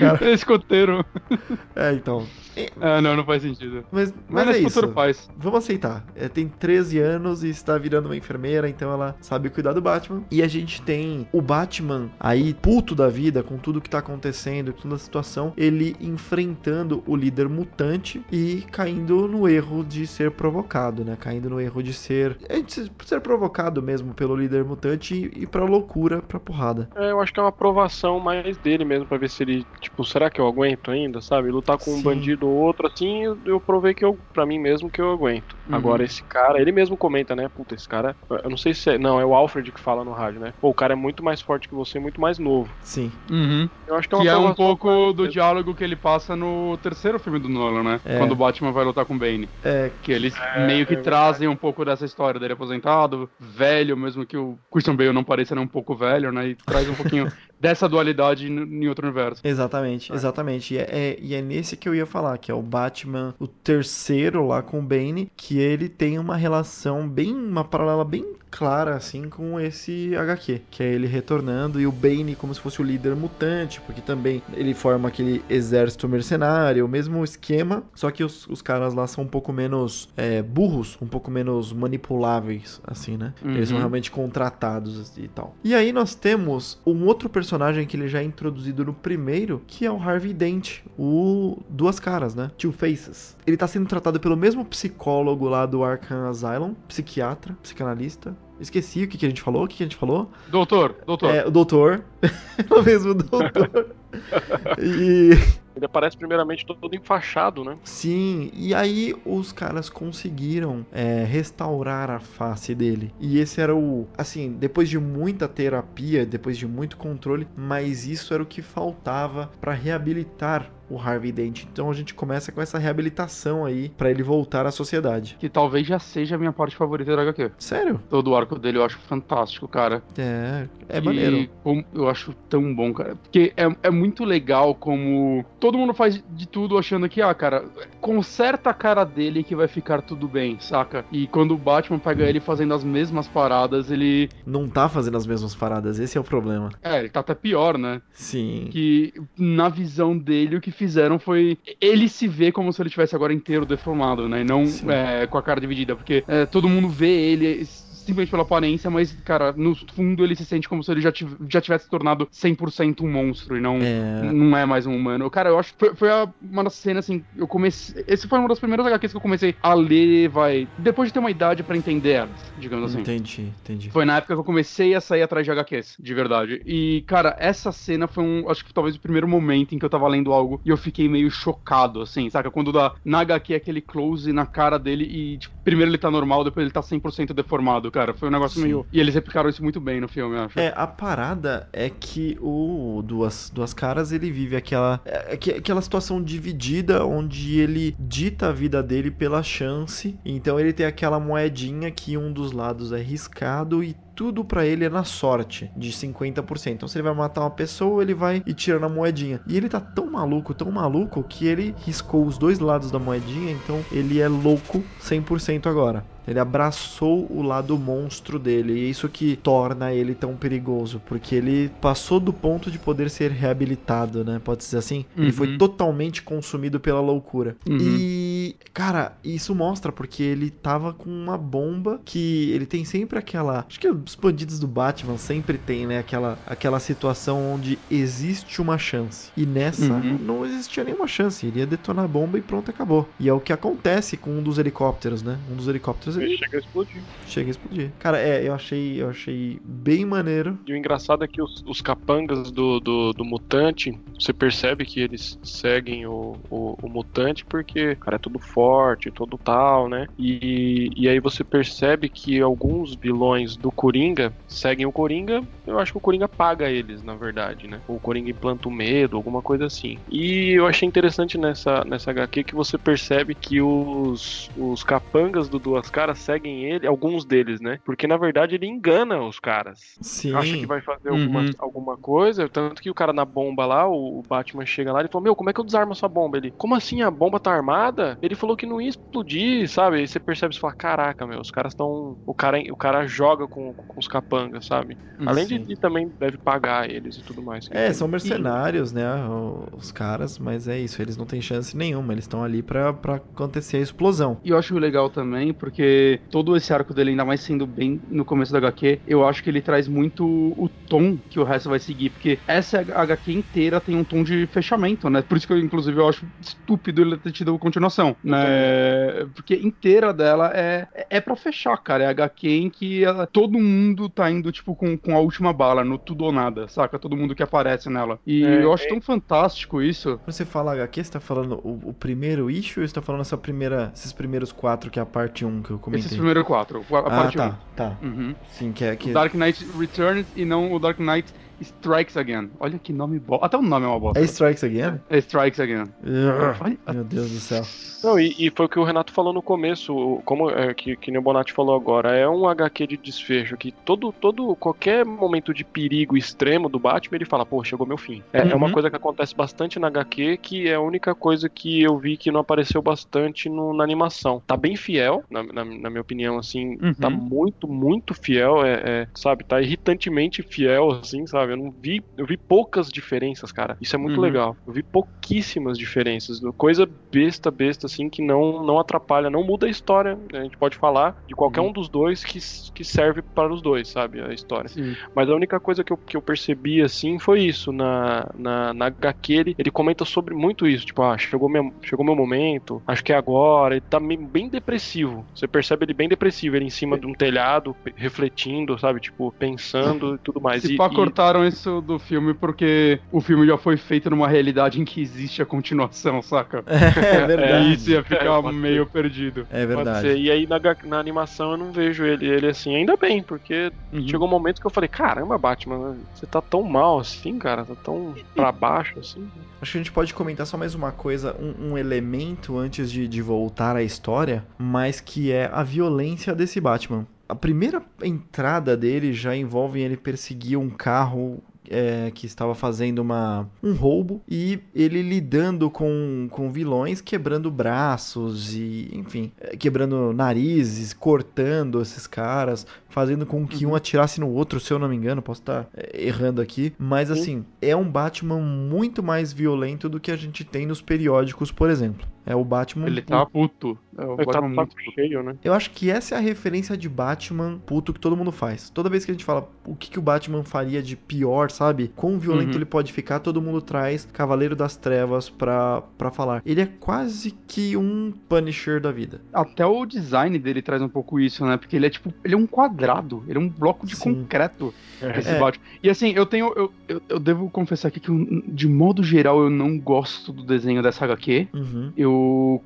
Cara, Escoteiro. é, então. Ah, não, não faz sentido. Mas, Mas, mas é nesse isso. faz. Vamos aceitar. É, tem 13 anos e está virando uma enfermeira, então ela sabe cuidar do Batman. E a gente tem o Batman aí, puto da vida, com tudo que tá acontecendo, com toda a situação, ele enfrentando o líder mutante e caindo no erro de ser provocado, né? Caindo no erro de ser. é, de ser- provocado mesmo pelo líder mutante e, e pra loucura, pra porrada. É, eu acho que é uma aprovação mais dele mesmo, pra ver se ele, tipo, será que eu aguento ainda, sabe? Lutar com Sim. um bandido ou outro, assim, eu, eu provei que eu, pra mim mesmo, que eu aguento. Uhum. Agora, esse cara, ele mesmo comenta, né? Puta, esse cara, eu não sei se é, não, é o Alfred que fala no rádio, né? Pô, o cara é muito mais forte que você, muito mais novo. Sim. Uhum. Eu acho que é uma Que é um pouco do diálogo que ele passa no terceiro filme do Nolan, né? É. Quando o Batman vai lutar com o Bane. É, Que eles É, meio que é trazem um pouco dessa história dele aposentado, velho, mesmo que o Christian Bale não pareça né, um pouco velho, né? E traz um pouquinho dessa dualidade em outro universo. Exatamente, exatamente. E é, é- e é nesse que eu ia falar, que é o Batman, o terceiro lá com o Bane, que ele tem uma relação bem, uma paralela bem clara, assim, com esse HQ, que é ele retornando e o Bane como se fosse o líder mutante, porque também ele forma aquele exército mercenário, o mesmo esquema, só que os, os caras lá são um pouco menos é, burros, um pouco menos manipuláveis, assim, né? Eles são Uhum. realmente contratados e tal. E aí nós temos um outro personagem que ele já é introduzido no primeiro, que é o Harvey Dent, o Duas Caras, né? Two Faces. Ele tá sendo tratado pelo mesmo psicólogo lá do Arkham Asylum, psiquiatra, psicanalista. Esqueci o que, que a gente falou, o que, que a gente falou? Doutor, doutor. É, o doutor. é o mesmo doutor. e Ele aparece primeiramente todo enfaixado, né? Sim, e aí os caras conseguiram é, restaurar a face dele. E esse era o. Assim, depois de muita terapia, depois de muito controle, mas isso era o que faltava pra reabilitar o Harvey Dent. Então a gente começa com essa reabilitação aí pra ele voltar à sociedade. Que talvez já seja a minha parte favorita da HQ. Sério? Todo o arco dele eu acho fantástico, cara. É, é E maneiro. eu acho tão bom, cara. Porque é, é muito legal como todo mundo faz de tudo achando que, ah, cara, conserta a cara dele que vai ficar tudo bem, saca? E quando o Batman pega ele fazendo as mesmas paradas, ele. Não tá fazendo as mesmas paradas, esse é o problema. É, ele tá até pior, né? Sim. Que na visão dele o que fizeram foi. Ele se vê como se ele tivesse agora inteiro deformado, né? E não é, com a cara dividida. Porque é, todo mundo vê ele simplesmente pela aparência, mas, cara, no fundo ele se sente como se ele já, já tivesse se tornado 100% um monstro e não. É. Não é mais um humano. Cara, eu acho que foi, foi a- uma das cenas, assim, eu comecei. Esse foi uma das primeiras HQs que eu comecei a ler, vai. Depois de ter uma idade pra entender elas, digamos assim. Entendi, entendi. Foi na época que eu comecei a sair atrás de HQs, de verdade. E, cara, essa cena foi um. Acho que talvez o primeiro momento em que eu tava lendo algo e eu fiquei meio chocado, assim, saca? Quando dá na HQ aquele close na cara dele e, tipo, primeiro ele tá normal, depois ele tá 100% deformado, cara. Foi um negócio Sim. meio. E eles replicaram isso muito bem no filme, eu acho. É, a parada é que o Duas, Duas Caras, ele vive aquela, é, que- aquela situação dividida onde ele dita a vida dele pela chance. Então ele tem aquela moedinha que um dos lados é riscado e tudo pra ele é na sorte, de 50%. Então se ele vai matar uma pessoa, ele vai e tira na moedinha. E ele tá tão maluco, tão maluco, que ele riscou os dois lados da moedinha, então ele é louco 100% agora. Ele abraçou o lado monstro dele, e é isso que torna ele tão perigoso, porque ele passou do ponto de poder ser reabilitado, né? Pode dizer assim? Ele foi Uhum. totalmente consumido pela loucura. Uhum. E, cara, isso mostra porque ele tava com uma bomba que ele tem sempre aquela. Acho que os bandidos do Batman sempre tem, né? Aquela, aquela situação onde existe uma chance. E nessa Uhum. não existia nenhuma chance. Iria detonar a bomba e pronto, acabou. E é o que acontece com um dos helicópteros, né? Um dos helicópteros ele Ele chega a explodir. chega a explodir. Cara, é, eu achei, eu achei bem maneiro. E o engraçado é que os, os capangas do, do, do mutante, você percebe que eles seguem o, o, o mutante porque o cara é todo forte, todo tal, né? E, e aí você percebe que alguns vilões do Coringa seguem o Coringa. Eu acho que o Coringa paga eles, na verdade, né? O Coringa implanta o medo, alguma coisa assim. E eu achei interessante nessa, nessa HQ que você percebe que os, os capangas do Duas Caras seguem ele, alguns deles, né? Porque na verdade ele engana os caras Sim. acha que vai fazer Uhum. alguma, alguma coisa, tanto que o cara na bomba lá, o, Batman chega lá e fala, meu, como é que eu desarmo essa bomba? Ele, como assim, a bomba tá armada? Ele falou que não ia explodir, sabe? Aí você percebe e fala, caraca, meu, os caras estão... O cara, o cara joga com, com os capangas, sabe? Além de, Sim. de também deve pagar eles e tudo mais. É, são mercenários, né? Os caras, mas é isso, eles não têm chance nenhuma, eles estão ali pra, pra acontecer a explosão. E eu acho legal também, porque todo esse arco dele, ainda mais sendo bem no começo da HQ, eu acho que ele traz muito o tom que o resto vai seguir, porque essa HQ inteira tem um tom de fechamento, né? Por isso que eu, inclusive, eu acho estúpido ele ter tido continuação. né? Porque inteira dela é, é pra fechar, cara. É HQ em que ela, todo mundo tá indo, tipo, com, com a última bala, no tudo ou nada, saca? Todo mundo que aparece nela. E É, eu acho é- tão fantástico isso. Quando você fala HQ, você tá falando o, o primeiro issue ou você tá falando essa primeira, esses primeiros quatro que é a parte 1 que eu comentei? Esses primeiros quatro, a ah, parte tá, tá. um. Uhum. Sim, que é que... O Dark Knight Returns e não o Dark Knight Strikes Again. Olha que nome bosta. Até o nome é uma bosta. É Strikes Again? É Strikes Again. Olha, Meu Deus do céu. Não, e, e foi o que o Renato falou no começo, como é, que, que nem o Bonatti falou agora, é um HQ de desfecho que todo, todo, qualquer momento de perigo extremo do Batman, ele fala, pô, chegou meu fim. É, é uma Uhum. coisa que acontece bastante na HQ, que é a única coisa que eu vi que não apareceu bastante no- na animação. Tá bem fiel, na, na- na minha opinião, assim, Uhum. tá muito, muito fiel, é, é, sabe, tá irritantemente fiel, assim, sabe, eu não vi, eu vi poucas diferenças, cara, isso é muito Uhum. legal, eu vi pouquíssimas diferenças, coisa besta, besta, assim, que não, não atrapalha, não muda a história, a gente pode falar de qualquer Uhum. um dos dois que, que serve para os dois, sabe, a história. Sim. Mas a única coisa que eu, que eu percebi, assim, foi isso. Na, na, na HQ, ele, ele comenta sobre muito isso. Tipo, ah, chegou, minha, chegou meu momento, acho que é agora. Ele tá bem depressivo. Você percebe ele bem depressivo. Ele em cima de um telhado, refletindo, sabe? Tipo, pensando e tudo mais. Se e, pá, e- cortaram isso do filme porque o filme já foi feito numa realidade em que existe a continuação, saca? É verdade. E isso ia ficar É, meio perdido. É pode verdade. ser. E aí na, na animação eu não vejo ele, ele assim, ainda bem, porque Uhum. chegou um momento que eu falei, caramba, Batman, você tá tão mal assim, cara, tá tão pra baixo assim. Acho que a gente pode comentar só mais uma coisa, um, um elemento antes de, de voltar à história, mas que é a violência desse Batman. A primeira entrada dele já envolve ele perseguir um carro é, que estava fazendo uma, um roubo e ele lidando com, com vilões, quebrando braços e, enfim, é, quebrando narizes, cortando esses caras, fazendo com que um atirasse no outro, se eu não me engano, posso estar é, errando aqui, mas Sim. assim, é um Batman muito mais violento do que a gente tem nos periódicos, por exemplo. É o Batman Ele puto. tá puto. É o Ele tá, Batman tá muito puto. cheio, né? Eu acho que essa é a referência de Batman puto que todo mundo faz. Toda vez que a gente fala o que, que o Batman faria de pior, sabe? Quão violento Uhum. ele pode ficar, todo mundo traz Cavaleiro das Trevas pra, pra falar. Ele é quase que um Punisher da vida. Até o design dele traz um pouco isso, né? Porque ele é tipo, ele é um quadrado, ele é um bloco de Sim. concreto. Esse É. Batman. E assim, eu tenho. Eu, eu, eu devo confessar aqui que, eu, de modo geral, eu não gosto do desenho dessa HQ. Uhum. Eu,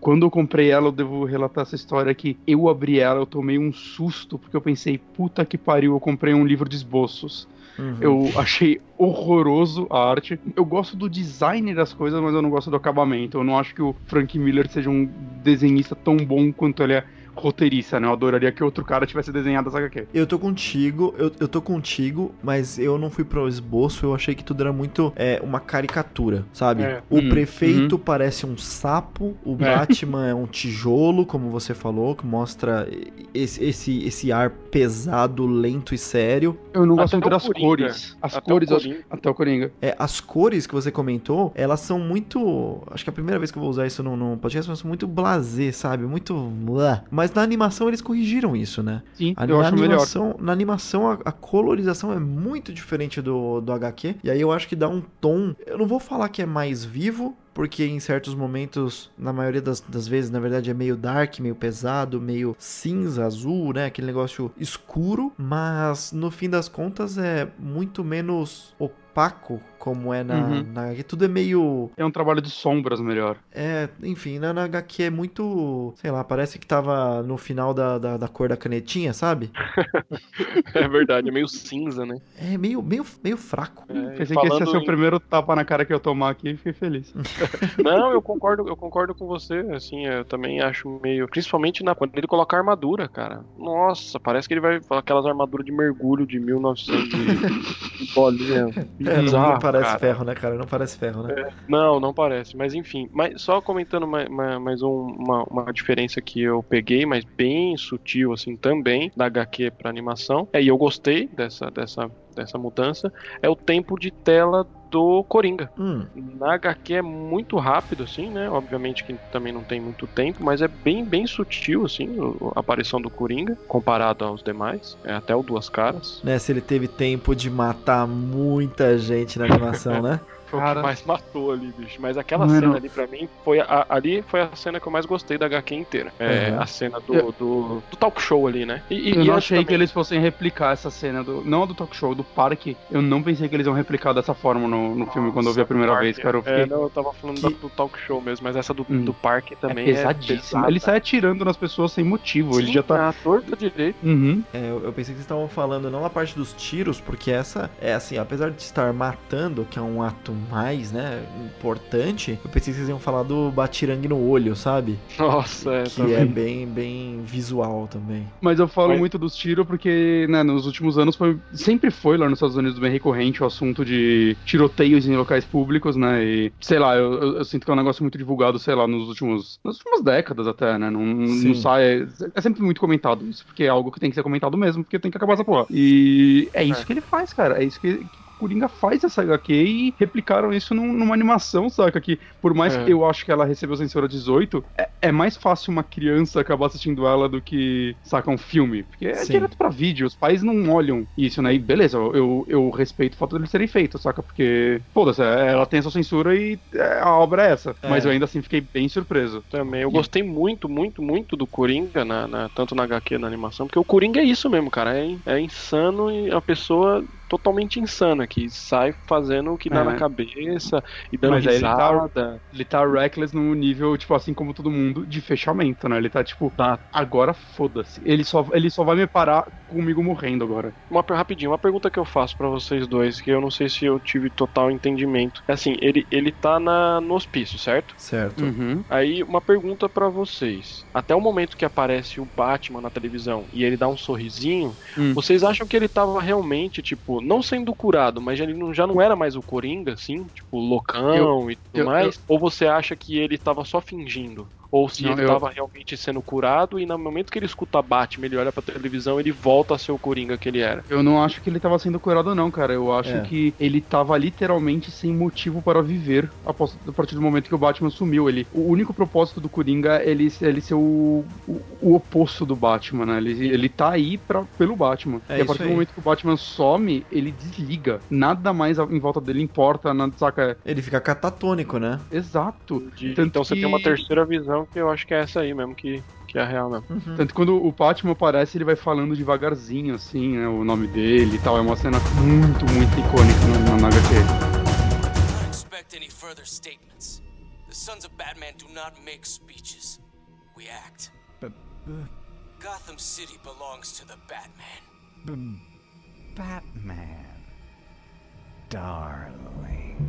quando eu comprei ela, eu devo relatar essa história que eu abri ela, eu tomei um susto, porque eu pensei, puta que pariu, eu comprei um livro de esboços. Uhum. Eu achei horroroso a arte. Eu gosto do design das coisas, mas eu não gosto do acabamento. Eu não acho que o Frank Miller seja um desenhista tão bom quanto ele é roteirista, né? Eu adoraria que outro cara tivesse desenhado essa HQ. Eu tô contigo, eu, eu tô contigo, mas eu não fui pro esboço, eu achei que tudo era muito é, uma caricatura, sabe? É. O Hum, prefeito parece um sapo, o É. Batman é um tijolo, como você falou, que mostra esse, esse, esse ar pesado, lento e sério. Eu não gosto muito o das Coringa. cores. As Até o cores, Coringa. até o Coringa. É, as cores que você comentou, elas são muito. Acho que é a primeira vez que eu vou usar isso no, no podcast, mas são muito blasé, sabe? Muito. blá. Mas na animação eles corrigiram isso, né? Sim, A- eu na, acho melhor. animação, na animação, a, a colorização é muito diferente do, do HQ. E aí eu acho que dá um tom. Eu não vou falar que é mais vivo, porque em certos momentos, na maioria das, das vezes, na verdade, é meio dark, meio pesado, meio cinza, azul, né? Aquele negócio escuro. Mas no fim das contas é muito menos opaco, como é na, Uhum. na HQ. Tudo é meio. É um trabalho de sombras melhor. É, enfim, na, na HQ é muito. Sei lá, parece que tava no final da, da, da cor da canetinha, sabe? É verdade, é meio cinza, né? É meio, meio, meio fraco. É, Pensei que esse ia ser o em- primeiro tapa na cara que eu tomar aqui e fiquei feliz. Não, eu concordo, eu concordo com você, assim, eu também acho meio, principalmente na quando ele coloca a armadura, cara. Nossa, parece que ele vai aquelas armaduras de mergulho de 1900 e bolinha. É, não, bizarro, não parece cara. ferro, né, cara? Não parece ferro, né? Não, não parece, mas enfim, mas só comentando mais, mais um- uma, uma diferença que eu peguei, mas bem sutil assim também da HQ para animação. É, e eu gostei dessa dessa dessa mudança, é o tempo de tela do Coringa. Hum, Na HQ é muito rápido, assim, né? Obviamente que também não tem muito tempo, mas é bem, bem sutil, assim, a aparição do Coringa, comparado aos demais. É até o Duas Caras. né? Se ele teve tempo de matar muita gente na animação, né? foi o Cara. que mais matou ali, bicho. Mas aquela Mano. cena ali, pra mim, foi a- ali foi a cena que eu mais gostei da HQ inteira. É, Uhum. a cena do, Eu- do, do talk show ali, né? E, Eu e não achei que também- eles fossem replicar essa cena do. Não a do talk show, do parque. Eu não pensei que eles iam replicar dessa forma no, no filme quando eu vi a primeira Parque. vez, cara. Eu É, fiquei. não, eu tava falando Que- da- do talk show mesmo, mas essa do, Hum. do parque É também pesadíssimo. pesada. Ele sai atirando nas pessoas sem motivo. ele já tá. Ah, torta direito. Uhum. É, eu, eu pensei que vocês estavam falando não na parte dos tiros, porque essa é assim, apesar de estar matando, que é um ato mais, né, importante, eu pensei que vocês iam falar do batirangue no olho, sabe? Nossa, é. Que também. é bem, bem visual também. Mas eu falo Mas- muito dos tiros porque, né, nos últimos anos foi, sempre foi lá nos Estados Unidos bem recorrente o assunto de tiroteios em locais públicos, né? E, sei lá, eu, eu- eu sinto que é um negócio muito divulgado, sei lá, nos últimos. nas últimas décadas até, né? Não, não sai. É sempre muito comentado isso, porque é algo que tem que ser comentado mesmo, porque tem que acabar essa porra. E é isso É. que ele faz, cara. É isso que. Coringa faz essa HQ e replicaram isso num- numa animação, saca? Que por mais É. que eu acho que ela recebeu censura 18, é, é mais fácil uma criança acabar assistindo ela do que, saca, um filme. Porque é Sim. direto pra vídeo, os pais não olham isso, né? E beleza, eu, eu, respeito o fato deles serem feitos, saca? Porque, foda-se, é, ela tem essa censura e é, a obra é essa. É. Mas eu ainda assim fiquei bem surpreso. Também. Eu E- gostei muito, muito, muito do Coringa, na, na- tanto na HQ e na animação, porque o Coringa é isso mesmo, cara. É, é insano e uma pessoa totalmente insana, que sai fazendo o que dá É. na cabeça e dando Mas aí ele tá- risada. Ele tá reckless no nível, tipo, assim como todo mundo, de fechamento, né? Ele tá tipo, Tá. agora foda-se. Ele só, ele só vai me parar comigo morrendo agora. Uma, rapidinho, uma pergunta que eu faço pra vocês dois, que eu não sei se eu tive total entendimento. É assim, ele, ele tá na, no hospício, certo? Certo. Uhum. Aí, uma pergunta pra vocês. Até o momento que aparece o Batman na televisão e ele dá um sorrisinho, Hum. vocês acham que ele tava realmente, tipo, não sendo curado, mas ele já não era mais o Coringa, assim? Tipo, loucão e tudo eu- mais? Ou você acha que ele tava só fingindo? Ou se Não, ele eu- tava realmente sendo curado e no momento que ele escuta Batman, ele olha pra televisão, ele volta a ser o Coringa que ele era. Eu não acho que ele tava sendo curado, não, cara. Eu acho É. que ele tava literalmente sem motivo para viver após- a partir do momento que o Batman sumiu. Ele, o único propósito do Coringa é ele, ele ser o, o, o oposto do Batman, né? Ele, ele tá aí pra, pelo Batman. É e a partir do momento que o Batman some, ele desliga. Nada mais em volta dele importa, nada, saca? Ele fica catatônico, né? Exato. De- então você que- tem uma terceira visão que eu acho que é essa aí mesmo, que, que é a real mesmo. Uhum. Tanto que quando o Batman aparece, ele vai falando devagarzinho, assim, né? O nome dele e tal. É uma cena muito, muito icônica na, na, na HQ. Do not expect any further statements. The sons of Batman do not make speeches. We act. Gotham City belongs to the Batman. Batman. Darling.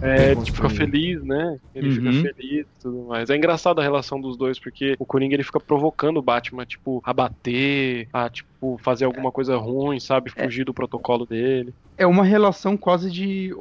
É, tipo, fica feliz, né? Ele Uhum. fica feliz e tudo mais. É engraçado a relação dos dois, porque o Coringa ele fica provocando o Batman, tipo, a bater, a, tipo, fazer alguma coisa ruim, sabe? Fugir do protocolo dele. é uma relação quase de.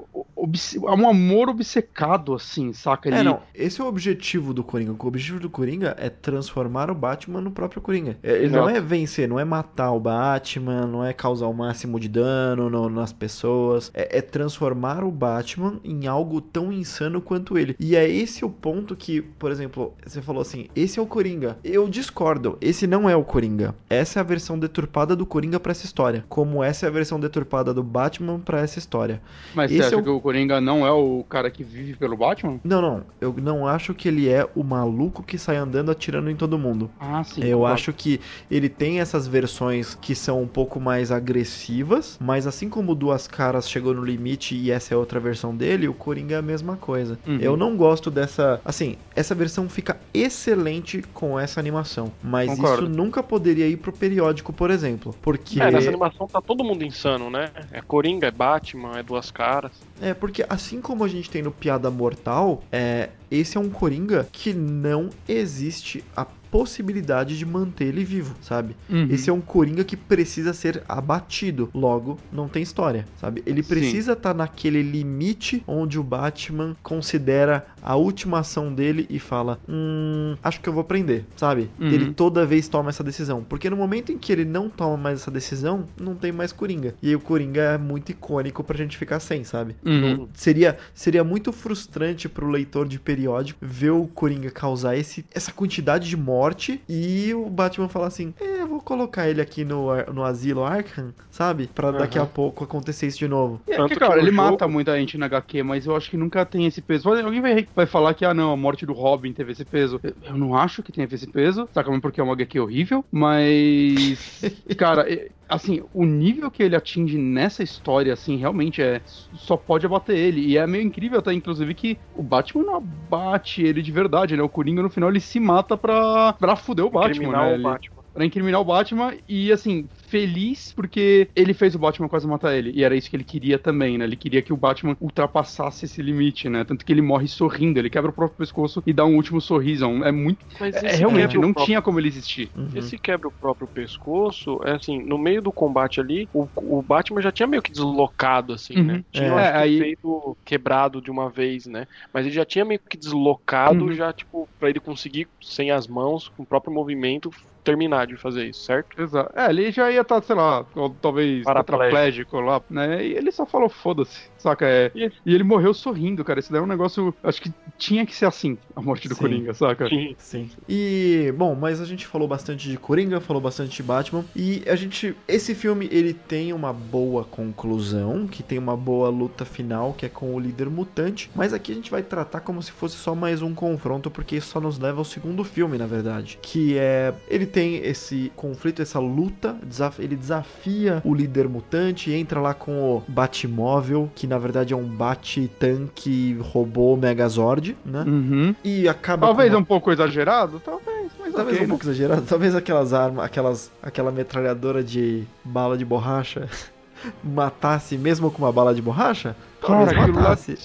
É um amor obcecado, assim, saca? É, Ele- não. Esse é o objetivo do Coringa. O objetivo do Coringa é transformar o Batman no próprio Coringa. É, Ele não Exato. é vencer, não é matar o Batman, não é causar o máximo de dano no- nas pessoas. É, é transformar o Batman em algo tão insano quanto ele. E é esse o ponto que, por exemplo, você falou assim: esse é o Coringa. Eu discordo. Esse não é o Coringa. Essa é a versão deturpada do Coringa pra essa história. Como essa é a versão deturpada do Batman pra essa história. Mas esse você acha é o- que o Coringa não é o cara que vive pelo Batman? Não, não. Eu não acho que ele é o maluco que sai andando atirando em todo mundo. Ah, sim. Eu concordo. acho que ele tem essas versões que são um pouco mais agressivas, mas assim como Duas Caras chegou no limite e essa é outra versão dele, o Coringa é a mesma coisa. Uhum. Eu não gosto dessa. Assim, essa versão fica excelente com essa animação, mas Concordo. isso nunca poderia ir pro periódico, por exemplo. Porque. É, nessa animação tá todo mundo insano, né? É Coringa, é Batman, é duas caras. É, porque assim como a gente tem no Piada Mortal, é, esse é um Coringa que não existe a possibilidade de manter ele vivo, sabe? Uhum. Esse é um Coringa que precisa ser abatido. Logo, não tem história, sabe? Ele precisa estar naquele limite onde o Batman considera a última ação dele e fala: Hum, acho que eu vou prender, sabe? Uhum. Ele toda vez toma essa decisão. Porque no momento em que ele não toma mais essa decisão, não tem mais Coringa. E aí o Coringa é muito icônico pra gente ficar sem, sabe? Uhum. Seria, seria muito frustrante pro leitor de periódico ver o Coringa causar esse, essa quantidade de morte e o Batman falar assim: É, eu vou colocar ele aqui no, no asilo Arkham, sabe? Pra daqui a Aham. pouco acontecer isso de novo. É, Tanto porque, que cara, ele jogo- mata muita gente na HQ, mas eu acho que nunca tem esse peso. Alguém vai, vai falar que, ah, não, a morte do Robin teve esse peso. Eu- Eu não acho que tenha esse peso, saca? Porque é uma HQ horrível, mas. cara, é- assim, o nível que ele atinge nessa história, assim, realmente é. Só pode abater ele. E é meio incrível até, inclusive, que o Batman não abate ele de verdade, né? O Coringa no final ele se mata pra, pra fuder o Batman, Criminal né? o Ele- Batman. Pra incriminar o Batman e, assim, feliz porque ele fez o Batman quase matar ele. E era isso que ele queria também, né? Ele queria que o Batman ultrapassasse esse limite, né? Tanto que ele morre sorrindo, ele quebra o próprio pescoço e dá um último sorriso. É muito. Mas É, esse realmente, não próprio- tinha como ele existir. Uhum. Esse quebra o próprio pescoço, é assim, no meio do combate ali, o, o Batman já tinha meio que deslocado, assim, Uhum. né? Tinha É, acho que, aí- feito quebrado de uma vez, né? Mas ele já tinha meio que deslocado, Uhum. já, tipo, pra ele conseguir, sem as mãos, com o próprio movimento, terminar de fazer isso, certo? Exato. É, ele já ia estar, sei lá, ou talvez Paraplégico. tetraplégico lá, né? E ele só falou, foda-se, saca? É. E- E ele morreu sorrindo, cara. Isso daí é um negócio. Acho que tinha que ser assim, a morte do Sim. Coringa, saca? Sim. Sim. E, bom, mas a gente falou bastante de Coringa, falou bastante de Batman. E a gente. Esse filme, ele tem uma boa conclusão, que tem uma boa luta final, que é com o líder mutante. Mas aqui a gente vai tratar como se fosse só mais um confronto, porque isso só nos leva ao segundo filme, na verdade. Que é. Ele tem esse conflito, essa luta. Ele desafia o líder mutante, entra lá com o Batmóvel, que na verdade é um bate-tanque robô Megazord, né? Uhum. E acaba Talvez uma- um pouco exagerado, talvez, mas Talvez ok, um né? pouco exagerado, talvez aquelas armas, aquelas, aquela metralhadora de bala de borracha matasse mesmo com uma bala de borracha? Talvez Cara, matasse.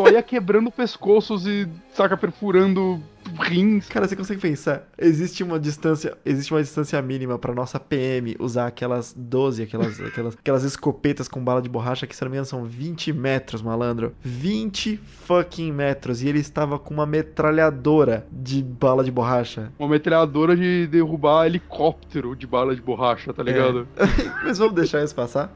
Só ia quebrando pescoços e, saca, perfurando rins. Cara, você consegue pensar? Existe uma distância, existe uma distância mínima pra nossa PM usar aquelas 12, aquelas, aquelas, aquelas escopetas com bala de borracha que se não me engano são 20 metros, malandro. 20 fucking metros. E ele estava com uma metralhadora de bala de borracha. Uma metralhadora de derrubar helicóptero de bala de borracha, tá ligado? Mas vamos deixar isso passar.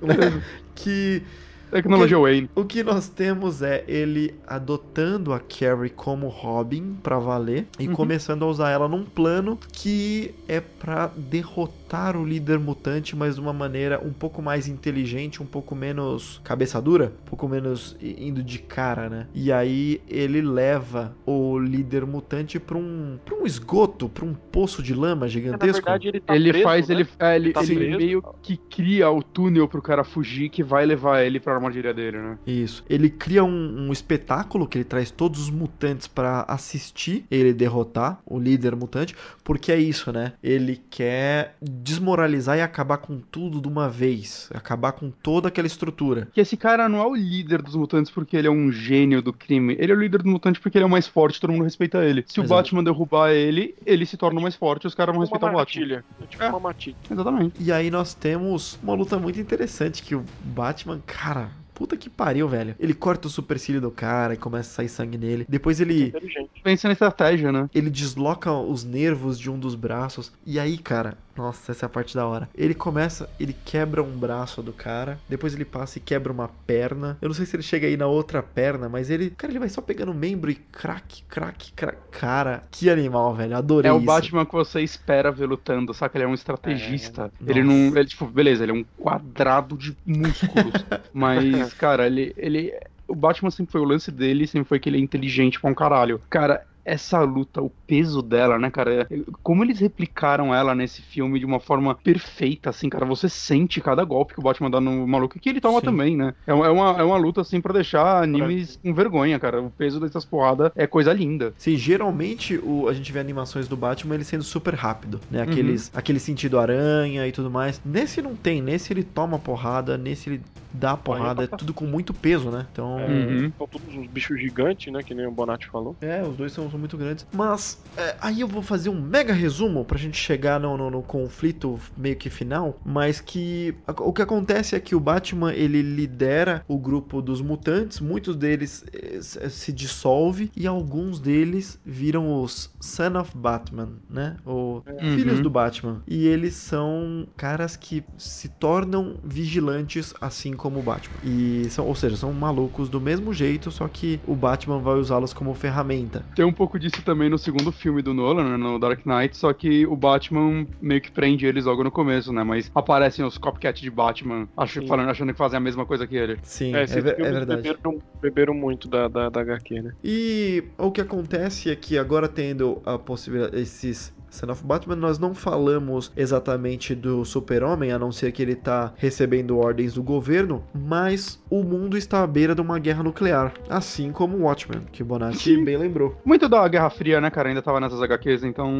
que Tecnologia Wayne. O que nós temos é ele adotando a Carrie como Robin pra valer e Uhum. começando a usar ela num plano que é pra derrotar o líder mutante, mas de uma maneira um pouco mais inteligente, um pouco menos cabeça dura, um pouco menos indo de cara, né? E aí ele leva o líder mutante pra um, pra um esgoto, pra um poço de lama Na gigantesco. verdade, ele tá ele preso, faz, né? ele, é, ele, Tá ele meio que cria o túnel pro cara fugir que vai levar ele pra armadilha dele, né? Isso. Ele cria um, um espetáculo que ele traz todos os mutantes pra assistir ele derrotar o líder mutante, porque é isso, né? Ele quer desmoralizar e acabar com tudo de uma vez, acabar com toda aquela estrutura. Que esse cara não é o líder dos mutantes porque ele é um gênio do crime. Ele é o líder dos mutantes porque ele é o mais forte, todo mundo respeita ele. Se o Exato. Batman derrubar ele, ele se torna o mais forte, os caras vão respeitar o Batman. matilha. É tipo É. uma matilha. Exatamente. E aí nós temos uma luta muito interessante que o Batman, cara, puta que pariu, velho. Ele corta o supercílio do cara e começa a sair sangue nele. Depois ele Inteligente. Pensa na estratégia, né? ele desloca os nervos de um dos braços. E aí, cara, nossa, essa é a parte da hora. Ele começa, ele quebra um braço do cara, depois ele passa e quebra uma perna. Eu não sei se ele chega aí na outra perna, mas ele, cara, ele vai só pegando membro e crack, crack, crack. Cara, que animal, velho. Adorei É o isso. Batman que você espera ver lutando, saca? Ele é um estrategista. É, ele não. Ele, tipo, beleza, ele é um quadrado de músculos. mas, cara, ele, ele. O Batman sempre foi o lance dele, sempre foi que ele é inteligente pra um caralho. Cara. Essa luta, o peso dela, né, cara? Como eles replicaram ela nesse filme de uma forma perfeita, assim, cara. Você sente cada golpe que o Batman dá no maluco, que ele toma Sim. também, né? É uma, é uma, é luta, assim, pra deixar animes com vergonha, cara. O peso dessas porradas é coisa linda. Sim, geralmente o, a gente vê animações do Batman ele sendo super rápido, né? Uhum. Aqueles, Aquele sentido aranha e tudo mais. Nesse não tem, nesse ele toma porrada, nesse ele dá porrada, é tudo com muito peso, né? Então. É, Uhum. São todos uns bichos gigantes, né? Que nem o Bonatti falou. É, os dois são são muito grandes. Mas é, aí eu vou fazer um mega resumo pra gente chegar no, no, no conflito meio que final. Mas que o que acontece é que o Batman ele lidera o grupo dos mutantes, muitos deles eh, se dissolve e alguns deles viram os Son of Batman, né? Ou Uhum. filhos do Batman. E eles são caras que se tornam vigilantes assim como o Batman. E são, ou seja, são malucos do mesmo jeito, só que o Batman vai usá-los como ferramenta. Tem um pouco disso também no segundo filme do Nolan, né, no Dark Knight, só que o Batman meio que prende eles logo no começo, né? Mas aparecem os copycat de Batman ach- Sim. falando, achando que fazem a mesma coisa que ele. Sim, É, é, é filmes verdade. Beberam, beberam muito da, da, da HQ, né? E o que acontece é que agora tendo a possibilidade esses Son of Batman, nós não falamos exatamente do Super-Homem, a não ser que ele tá recebendo ordens do governo, mas o mundo está à beira de uma guerra nuclear, assim como o Watchmen, que o Bonatti Sim. bem lembrou. Muito da Guerra Fria, né, cara? Ainda tava nessas HQs, então.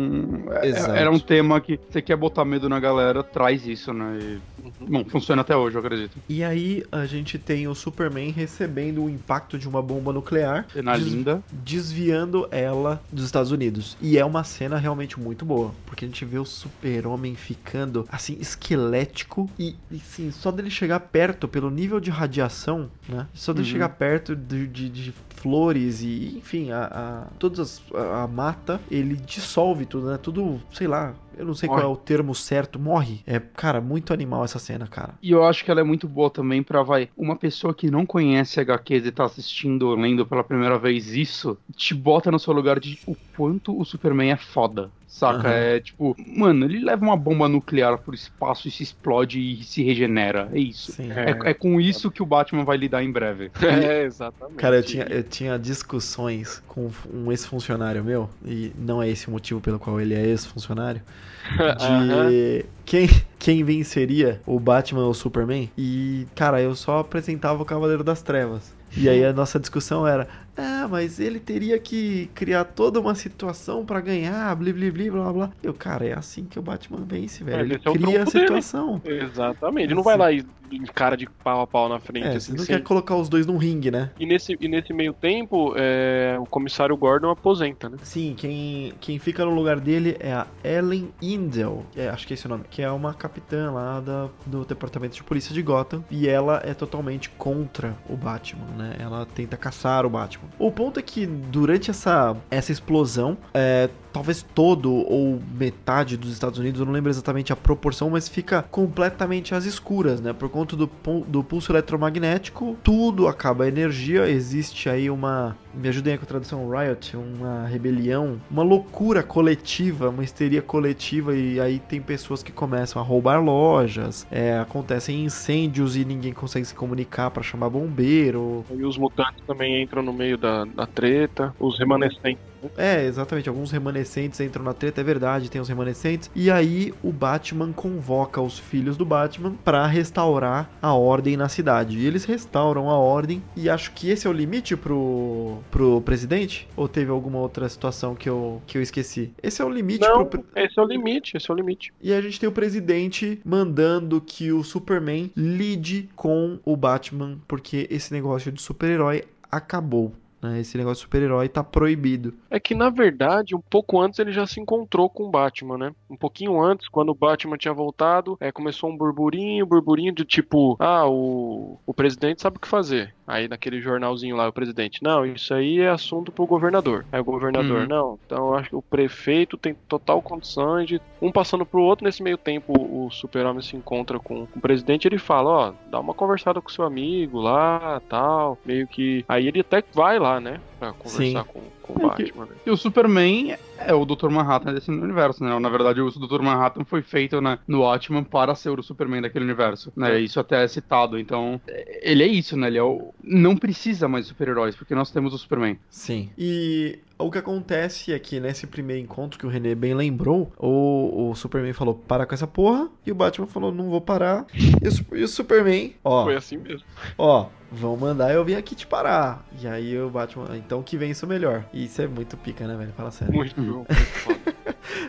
é- Exato. Era um tema que você quer botar medo na galera, traz isso, né? E, bom, funciona até hoje, eu acredito. E aí a gente tem o Superman recebendo o impacto de uma bomba nuclear, Cena des- linda. desviando ela dos Estados Unidos. E é uma cena realmente muito boa, porque a gente vê o Super-Homem ficando assim esquelético e, e sim, só dele chegar perto pelo nível de radiação, né? Só dele Uhum. chegar perto de, de- de flores e enfim, a, a todas as, a, a mata, ele dissolve tudo, né? Tudo, sei lá, eu não sei qual é Morre. o termo certo, morre. É, cara, muito animal essa cena, cara. E eu acho que ela é muito boa também pra, vai, uma pessoa que não conhece HQs e tá assistindo ou lendo pela primeira vez isso, te bota no seu lugar de o quanto o Superman é foda. Saca? Aham. É tipo, mano, ele leva uma bomba nuclear pro espaço e se explode e se regenera. É isso. Sim. É, é com isso que o Batman vai lidar em breve. É, exatamente. Cara, eu tinha, eu tinha discussões com um ex-funcionário meu, e não é esse o motivo pelo qual ele é ex-funcionário, de quem, quem venceria o Batman ou o Superman. E, cara, eu só apresentava o Cavaleiro das Trevas. E aí a nossa discussão era, ah, mas ele teria que criar toda uma situação pra ganhar, blá blá blá blá blá. Eu, cara, é assim que o Batman vence, velho. É, Ele esse é cria a trunfo dele. situação. Exatamente. Ele não vai lá e e cara de pau a pau na frente. É, assim, você não quer colocar os dois num ringue, né? E nesse, e nesse meio tempo, é, o comissário Gordon aposenta, né? Sim, quem, quem fica no lugar dele é a Ellen Indel, é, acho que é esse o nome, que é uma capitã lá da, do departamento de polícia de Gotham, e ela é totalmente contra o Batman, né? Ela tenta caçar o Batman. O ponto é que durante essa, essa explosão, é, talvez todo ou metade dos Estados Unidos, eu não lembro exatamente a proporção, mas fica completamente às escuras, né? Por conta do, do pulso eletromagnético, tudo acaba a energia, existe aí uma. Me ajudem aí com a tradução riot, uma rebelião, uma loucura coletiva, uma histeria coletiva, e aí tem pessoas que começam a roubar lojas, é, acontecem incêndios e ninguém consegue se comunicar para chamar bombeiro. E os mutantes também entram no meio da, da treta, os remanescentes. É, exatamente. Alguns remanescentes entram na treta, é verdade, tem os remanescentes. E aí o Batman convoca os filhos do Batman para restaurar a ordem na cidade. E eles restauram a ordem. E acho que esse é o limite pro, pro presidente? Ou teve alguma outra situação que eu, que eu esqueci? Esse é o limite Não, pro. esse é o limite, esse é o limite. E a gente tem o presidente mandando que o Superman lide com o Batman, porque esse negócio de super-herói acabou. Né? Esse negócio de super-herói tá proibido. É que, na verdade, um pouco antes ele já se encontrou com o Batman, né? Um pouquinho antes, quando o Batman tinha voltado, é, começou um burburinho, burburinho de tipo, ah, o, o presidente sabe o que fazer. Aí naquele jornalzinho lá, o presidente, não, isso aí é assunto pro governador. Aí o governador, Uhum. não, então eu acho que o prefeito tem total condições de um passando pro outro. Nesse meio tempo, o super-homem se encontra com, o presidente ele fala, ó, dá uma conversada com seu amigo lá, tal, meio que... Aí ele até vai lá, né, pra conversar Sim. com, com o É que- Batman, né? E o Superman é o Dr. Manhattan desse universo, né? Na verdade, o Dr. Manhattan foi feito né, no Watchmen para ser o Superman daquele universo, né? Isso até é citado. Então, é- ele é isso, né? Ele é o... não precisa mais de super-heróis, porque nós temos o Superman. Sim. E o que acontece é que nesse primeiro encontro que o René bem lembrou, o, o Superman falou, para com essa porra, e o Batman falou, não vou parar. E o, e o Superman, ó, Foi assim mesmo. ó, vão mandar eu vir aqui te parar. E aí o Batman, então que vença o melhor. E isso é muito pica, né, velho? Fala sério. Muito, muito foda.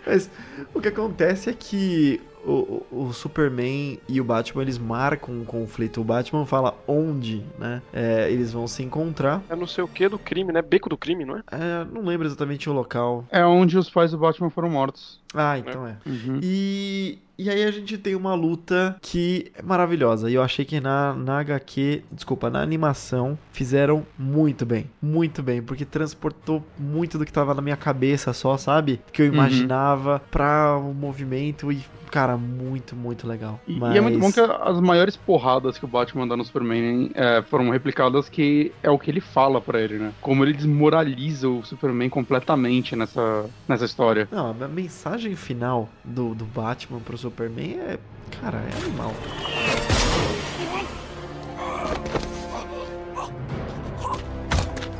Mas o que acontece é que o, o, Superman e o Batman eles marcam um conflito. O Batman fala onde, né? É, eles vão se encontrar. É não sei o que do crime, né? Beco do crime, não é? É, não lembro exatamente o local. É onde os pais do Batman foram mortos. Ah, então é. Uhum. E, e aí a gente tem uma luta que é maravilhosa. E eu achei que na, na HQ, desculpa, na animação, fizeram muito bem. Muito bem, porque transportou muito do que tava na minha cabeça só, sabe? Que eu Uhum. imaginava pra o movimento e, cara, muito, muito legal. E, Mas... e é muito bom que as maiores porradas que o Batman dá no Superman é, foram replicadas, que é o que ele fala pra ele, né? Como ele desmoraliza o Superman completamente nessa, nessa história. Não, a mensagem final do, do Batman pro Superman é. Cara, é animal.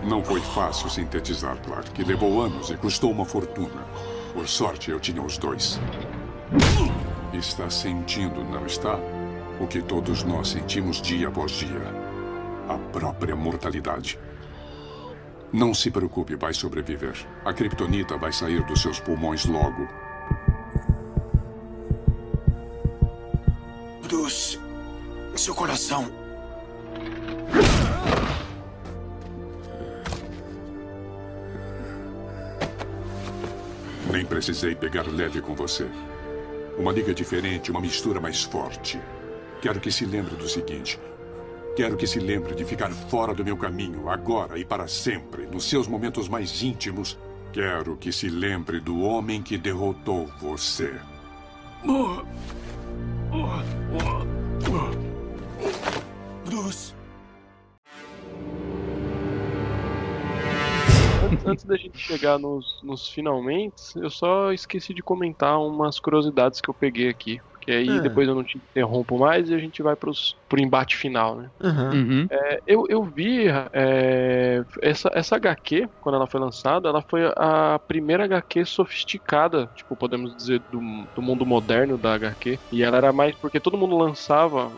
Não foi fácil sintetizar, Clark. Levou anos e custou uma fortuna. Por sorte, eu tinha os dois. Está sentindo, não está? O que todos nós sentimos dia após dia. A própria mortalidade. Não se preocupe, vai sobreviver. A kriptonita vai sair dos seus pulmões logo. Bruce, seu coração. Nem precisei pegar leve com você. Uma liga diferente, uma mistura mais forte. Quero que se lembre do seguinte. Quero que se lembre de ficar fora do meu caminho, agora e para sempre, nos seus momentos mais íntimos. Quero que se lembre do homem que derrotou você. Bruce. Antes, antes da gente chegar nos, nos finalmente, eu só esqueci de comentar umas curiosidades que eu peguei aqui. Porque aí Ah. depois eu não te interrompo mais e a gente vai pros, pro embate final, né? Aham. Uhum. É, eu, eu vi é, essa, essa HQ, quando ela foi lançada, ela foi a primeira HQ sofisticada, tipo, podemos dizer, do, do mundo moderno da HQ. E ela era mais porque todo mundo lançava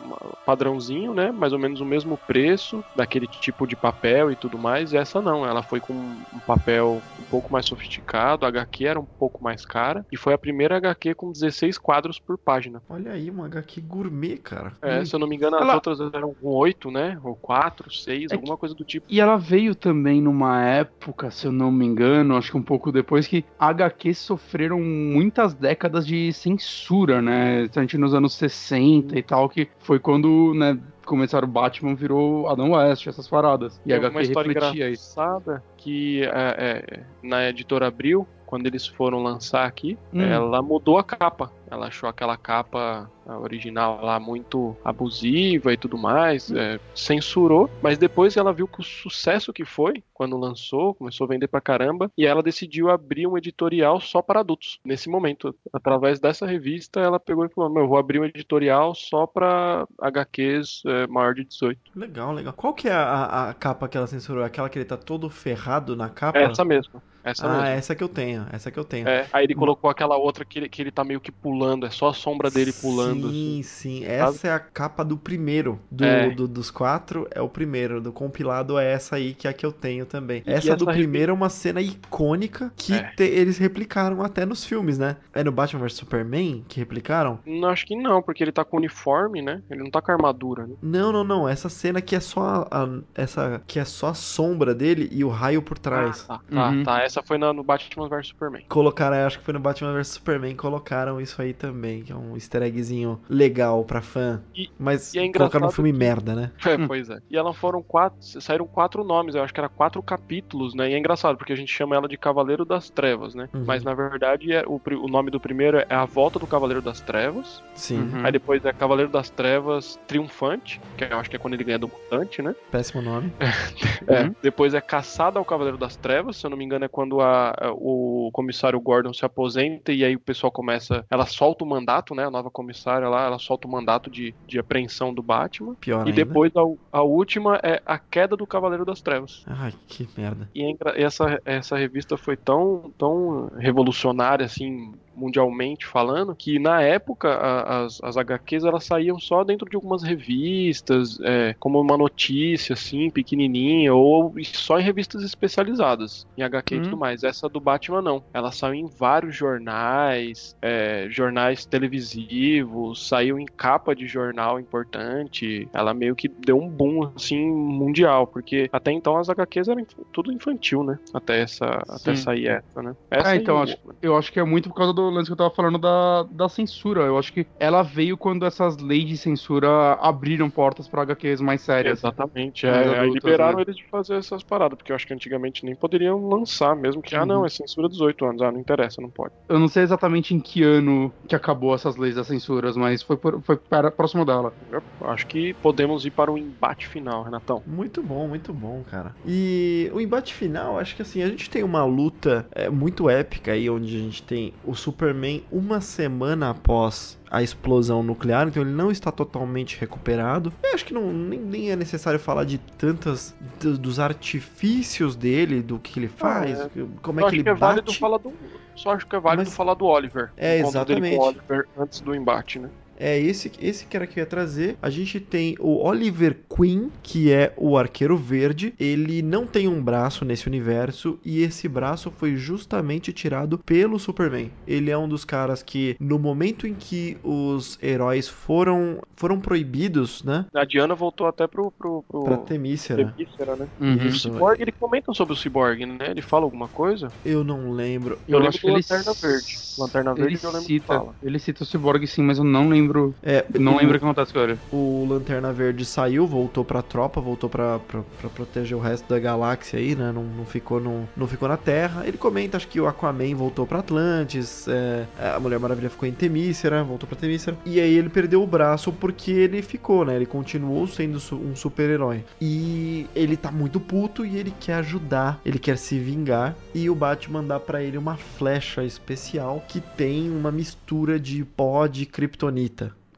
padrãozinho, né? Mais ou menos o mesmo preço, daquele tipo de papel e tudo mais. E essa não, ela foi com um papel um pouco mais sofisticado, a HQ era um pouco mais cara. E foi a primeira HQ com 16 quadros por página. Olha aí, uma HQ gourmet, cara. É, se eu não me engano, as Ela- outras eram com 8, né? Ou 4, 6, É alguma coisa do tipo. E ela veio também numa época, se eu não me engano, acho que um pouco depois, que HQs sofreram muitas décadas de censura, né? A gente nos anos 60 e tal, que foi quando, né, começaram o Batman, virou Adam West, essas paradas. E a Tem uma HQ refletia isso. que é, é, na editora Abril, quando eles foram lançar aqui, Hum. ela mudou a capa. Ela achou aquela capa original lá muito abusiva e tudo mais, é, censurou, mas depois ela viu que o sucesso que foi quando lançou, começou a vender pra caramba, e ela decidiu abrir um editorial só para adultos. Nesse momento, através dessa revista, ela pegou e falou: Meu, eu vou abrir um editorial só pra HQs é, maior de 18. Legal, legal. Qual que é a, a- a capa que ela censurou? Aquela que ele tá todo ferrado na capa? Essa mesmo. Essa ah, mesmo. essa que eu tenho. Essa que eu tenho. É, aí ele colocou aquela outra que ele, que ele tá meio que pulando, é só a sombra dele pulando. Sim, assim. sim. Essa é a capa do primeiro. Do, É. do- dos quatro é o primeiro. Do compilado é essa aí, que é a que eu tenho também. E essa, do essa primeiro é uma cena icônica que É. te- eles replicaram até nos filmes, né? É no Batman vs Superman que replicaram? Não, acho que não, porque ele tá com uniforme, né? Ele não tá com armadura, né? Não, não, não. Essa cena que é só a, a- essa que é só a sombra dele e o raio por trás. Ah, tá, tá, Uhum. tá. Essa foi na- no Batman vs Superman. Colocaram, acho que foi no Batman vs Superman, colocaram isso aí também, que é um easter eggzinho legal pra fã. E- Mas e é colocaram no engraçado filme que- merda, né? É, pois é. E ela foram quatro. Saíram quatro nomes, eu acho que era quatro capítulos, né? E é engraçado, porque a gente chama ela de Cavaleiro das Trevas, né? Uhum. Mas na verdade é, o, o nome do primeiro é A Volta do Cavaleiro das Trevas. Sim, Uhum. Aí depois é Cavaleiro das Trevas Triunfante, que eu acho que é quando ele ganha do mutante, né? péssimo nome. É, Uhum. depois é Caçada ao Cavaleiro das Trevas, se eu não me engano é quando a- a- o comissário Gordon se aposenta e aí o pessoal começa, ela solta o mandato, né, a nova comissária lá, ela solta o mandato de, de apreensão do Batman. Pior E ainda. depois a, a última é A Queda do Cavaleiro das Trevas. Ai, que merda. E é essa, essa revista foi tão, tão revolucionária, assim, mundialmente falando, que na época a, as, as HQs elas saíam só dentro de algumas revistas, é, como uma notícia assim, pequenininha, ou só em revistas especializadas, em HQ e Hum. tudo mais. Essa do Batman não. Ela saiu em vários jornais, é, jornais televisivos, saiu em capa de jornal importante. Ela meio que deu um boom assim mundial, porque até então as HQs eram tudo infantil, né? Até essa, até sair essa, né? Essa É, e então, o- acho, eu acho que é muito por causa do lance que eu tava falando da, da censura. Eu acho que ela veio quando essas leis de censura abriram portas pra HQs mais sérias. Exatamente, é, aí liberaram né? eles de fazer essas paradas, porque eu acho que antigamente nem poderiam lançar mesmo, que, ah não, Uhum. é censura 18 anos, ah, não interessa, não pode. Eu não sei exatamente em que ano que acabou essas leis das censuras, mas foi, por- foi para, próximo dela. Eu acho que podemos ir para o embate final, Renatão. Muito bom, muito bom, cara. E o embate final, acho que assim, a gente tem uma luta é, muito épica aí, onde a gente tem o Superman uma semana após a explosão nuclear, então ele não está totalmente recuperado. Eu acho que não, nem, nem é necessário falar de tantas do- dos artifícios dele, do que ele faz, como é eu que acho ele que é válido bate. falar do. Só acho que é válido Mas- falar do Oliver. É, exatamente. Oliver antes do embate, né? É esse, esse cara que eu ia trazer. A gente tem o Oliver Queen, que é o Arqueiro Verde. Ele não tem um braço nesse universo e esse braço foi justamente tirado pelo Superman. Ele é um dos caras que, no momento em que os heróis foram foram proibidos, né, A Diana voltou até pro. pro, pro... pra Temícera. Temícera, né? Uhum. O Cyborg, ele comenta sobre o Cyborg, né? Ele fala alguma coisa? Eu não lembro. Eu, lembro acho que ele Lanterna Verde. Lanterna Verde ele eu lembro que cita, fala. ele cita o Cyborg sim, mas eu não lembro, É, não o- lembro o que acontece ele. O Lanterna Verde saiu, voltou pra tropa, voltou pra, pra, pra proteger o resto da galáxia aí, né? Não, não, ficou no, não ficou na Terra. Ele comenta, acho que o Aquaman voltou pra Atlantis, é, a Mulher Maravilha ficou em Temícera, voltou pra Temícera. E aí ele perdeu o braço porque ele ficou, né? Ele continuou sendo um super-herói. E ele tá muito puto e ele quer ajudar, ele quer se vingar. E o Batman dá pra ele uma flecha especial que tem uma mistura de pó de kryptonita.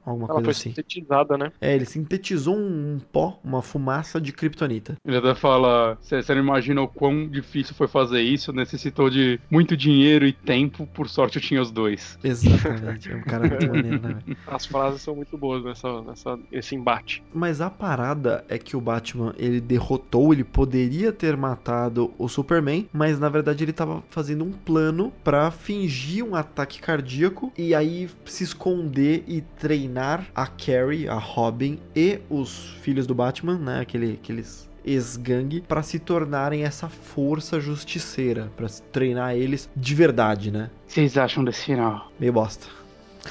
Alguma Ela coisa foi assim. sintetizada, né? É, ele sintetizou um, um pó, uma fumaça de kryptonita. Ele até fala, você não imagina o quão difícil foi fazer isso, necessitou de muito dinheiro e tempo, por sorte eu tinha os dois. Exatamente. É um cara muito maneiro, né? As frases são muito boas nessa, nessa esse embate. Mas a parada é que o Batman, ele derrotou, ele poderia ter matado o Superman, mas na verdade ele tava fazendo um plano pra fingir um ataque cardíaco e aí se esconder e treinar a Carrie, a Robin e os filhos do Batman, né, aquele, aqueles ex-gangue, pra se tornarem essa força justiceira, pra se treinar eles de verdade, né? O que vocês acham desse final? Meio bosta.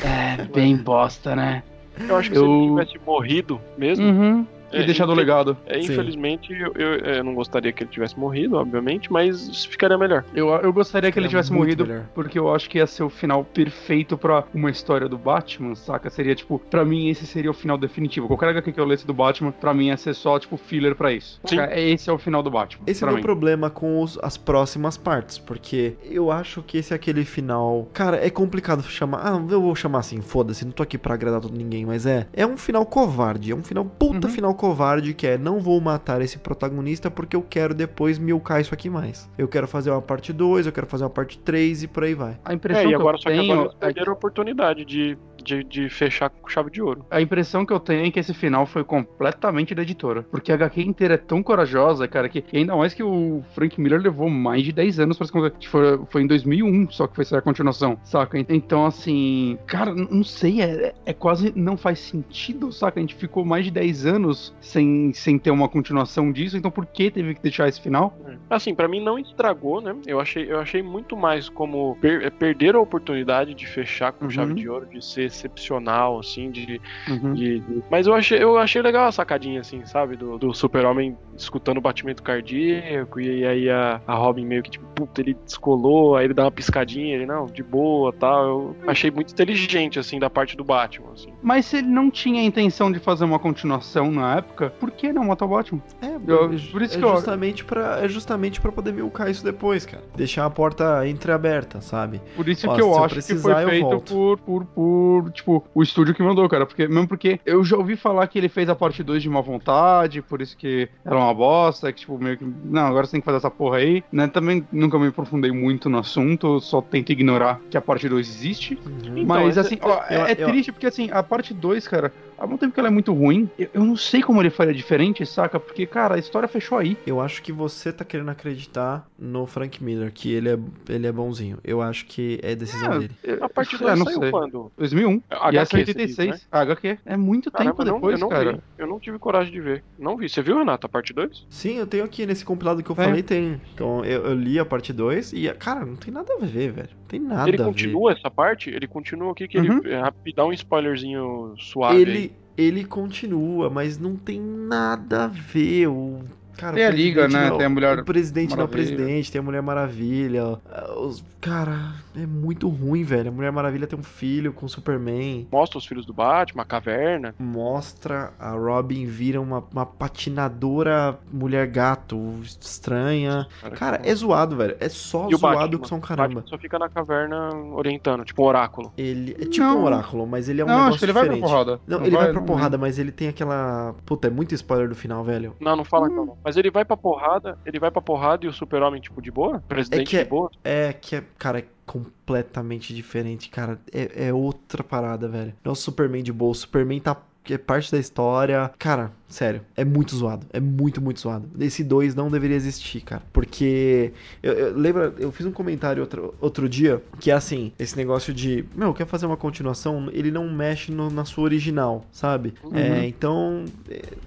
É, bem bosta, né? Eu acho que se ele Eu- tivesse morrido mesmo, Uhum. E É, deixado o infel- legado. é, infelizmente eu, eu- eu não gostaria que ele tivesse morrido, obviamente, mas ficaria melhor. Eu, eu gostaria que ele tivesse morrido, melhor. porque eu acho que ia ser o final perfeito pra uma história do Batman, saca? Seria, tipo, pra mim esse seria o final definitivo. Qualquer HQ que eu lesse do Batman, pra mim ia ser só, tipo, filler pra isso. Sim. Saca? Esse é o final do Batman. Esse é o problema com os- as próximas partes, porque eu acho que esse é aquele final. Cara, é complicado chamar. Ah, eu vou chamar assim, foda-se, não tô aqui pra agradar todo ninguém, mas é. É um final covarde, é um final puta Uhum. final covarde que é não vou matar esse protagonista porque eu quero depois milcar isso aqui mais. Eu quero fazer uma parte 2, eu quero fazer uma parte 3 e por aí vai. A impressão É, e que agora eu só que tenho agora eles é perderam a oportunidade de, de, de fechar com chave de ouro. A impressão que eu tenho é que esse final foi completamente da editora. Porque a HQ inteira é tão corajosa, cara, que ainda mais que o Frank Miller levou mais de 10 anos pra se concluir. Foi, foi em 2001 só que foi sair a continuação, saca? Então, assim, cara, não sei, é, é quase não faz sentido, saca? A gente ficou mais de 10 anos sem, sem ter uma continuação disso, então por que teve que deixar esse final? Assim, pra mim não estragou, né? Eu achei, eu achei muito mais como per- é, perder a oportunidade de fechar com Uhum. chave de ouro, de ser excepcional, assim, de, Uhum. de- de- Mas eu achei, eu achei legal a sacadinha, assim, sabe? Do, do super-homem escutando o batimento cardíaco, e aí a, a Robin meio que, tipo, puta, ele descolou, aí ele dá uma piscadinha, ele, não, de boa tal. Eu achei muito inteligente, assim, da parte do Batman, assim. Mas se ele não tinha a intenção de fazer uma continuação na época, por que não matar o Batman? É, Eu- é- por isso é que eu- justamente pra, é justamente para poder milcar isso depois, cara. Deixar a porta entreaberta, sabe? Por isso Ó, que eu se eu acho que precisar, foi eu feito volto. por, por, por por, tipo, o estúdio que mandou, cara. Porque, mesmo porque eu já ouvi falar que ele fez a parte 2 de má vontade, por isso que era uma bosta, que, tipo, meio que. Não, agora você tem que fazer essa porra aí, né? Também nunca me aprofundei muito no assunto, só tento ignorar que a parte 2 existe. Então, Mas, essa- assim, ó, eu- é, é eu- triste porque, assim, a parte 2, cara, ao mesmo tempo que ela é muito ruim, eu, eu não sei como ele faria diferente, saca? Porque, cara, a história fechou aí. Eu acho que você tá querendo acreditar no Frank Miller, que ele é, ele é bonzinho. Eu acho que é decisão É, dele. A parte é, 2 não saiu sei. quando? 2001. HQ, e essa é você diz, 86. né? HQ. É muito tempo Caramba, não, depois, eu não cara. vi. Eu não tive coragem de ver. Não vi. Você viu, Renato, a parte 2? Sim, eu tenho aqui nesse compilado que eu É. falei, tem. Então eu, eu li a parte 2 e, cara, não tem nada a ver, velho. Não tem nada ele a ver. continua essa parte? Ele continua aqui que Uhum. ele é, dá um spoilerzinho suave aí. Ele, ele continua, mas não tem nada a ver. O, cara, Tem a Liga, né? não- Tem a Mulher O presidente não é o Maravilha. presidente, tem a Mulher Maravilha. ah, Os, cara, é muito ruim, velho. A Mulher Maravilha tem um filho com o Superman. Mostra os filhos do Batman, a caverna. Mostra a Robin vira uma, uma patinadora mulher gato estranha. Cara, é zoado, velho. É só E zoado Batman? que são caramba. Batman só fica na caverna orientando, tipo um oráculo. Ele é tipo Não. um oráculo, mas ele é um não, negócio acho que ele vai diferente. pra porrada. Não, ele vai, pra não porrada, mas ele tem aquela. Puta, é muito spoiler do final, velho. Não, não fala Hum. então não. Mas ele vai pra porrada, ele vai pra porrada e o super-homem, tipo, de boa? Presidente que é- de boa? É que é, cara, é completamente diferente, cara. É, é outra parada, velho. Não é o Superman de boa. O Superman tá. É parte da história. Cara, sério, é muito zoado. É muito, muito zoado. Esse 2 não deveria existir, cara. Porque. Eu, eu- lembra, eu fiz um comentário outro, outro dia que é assim: esse negócio de. Meu, quer fazer uma continuação? Ele não mexe no- na sua original, sabe? Uhum. É, então.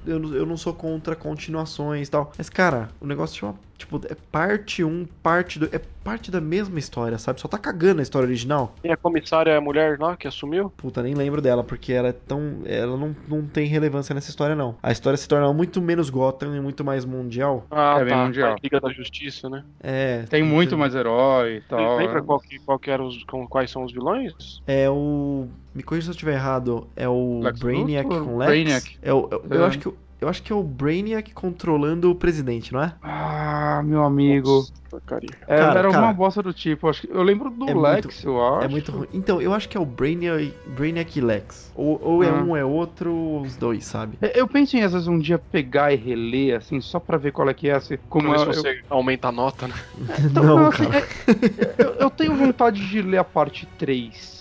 Eu, não- eu não sou contra continuações e tal. Mas, cara, o negócio chama. Tipo, é parte 1, parte 2. É parte da mesma história, sabe? Só tá cagando a história original. E a comissária é a mulher lá que assumiu? Puta, nem lembro dela, porque ela é tão. Ela não, não tem relevância nessa história, não. A história se torna muito menos Gotham e muito mais mundial. Ah, É bem tá. mundial. a Liga da Justiça, né? É. Tem muito mais herói e tal. Lembra é. qual que, qual que os, quais são os vilões? É o. Me corrija se eu estiver errado. É o Lex Brainiac Luthor? com Lex? Brainiac. É o, eu, eu É. acho que, o- eu acho que é o Brainiac controlando o presidente, não é? Ah, meu amigo. Nossa, porcaria. É, Cara, era cara. alguma bosta do tipo. Acho que, eu lembro do É Lex, eu acho. É muito ruim. Então, eu acho que é o Brainiac, Brainiac e Lex. Ou, ou é Ah. um, é outro, os dois, sabe? É, Eu penso em às vezes um dia pegar e reler, assim, só pra ver qual é que é, assim, como Pra eu, ver se você aumenta a nota, né? Então, não, não, assim, cara. é- eu, eu tenho vontade de ler a parte 3.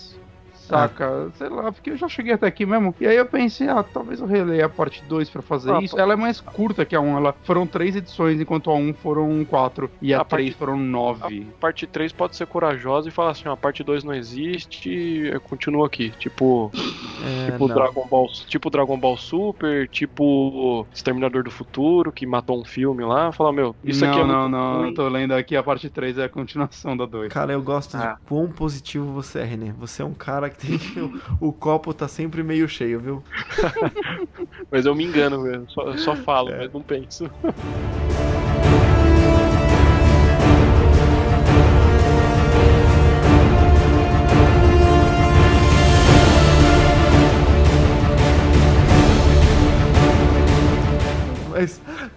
Saca? Sei lá, porque eu já cheguei até aqui mesmo. E aí eu pensei, ah, talvez eu releia a parte 2 pra fazer Ah, isso. Ela é mais curta que a 1. Ela foram três edições, enquanto a 1 foram quatro. E a, A 3 parte- foram nove. Parte 3 pode ser corajosa e falar assim, ó, a parte 2 não existe, eu continuo aqui. Tipo, É, tipo não. Dragon Ball, tipo Dragon Ball Super, tipo Exterminador do Futuro, que matou um filme lá, fala, meu, isso não, aqui é não, muito não. ruim. Eu tô lendo aqui a parte 3 é a continuação da 2. Cara, eu gosto Ah. de quão positivo você é, René. Você é um cara que. O, o copo tá sempre meio cheio, viu? Mas eu me engano, velho. Só, eu só falo, É. mas não penso.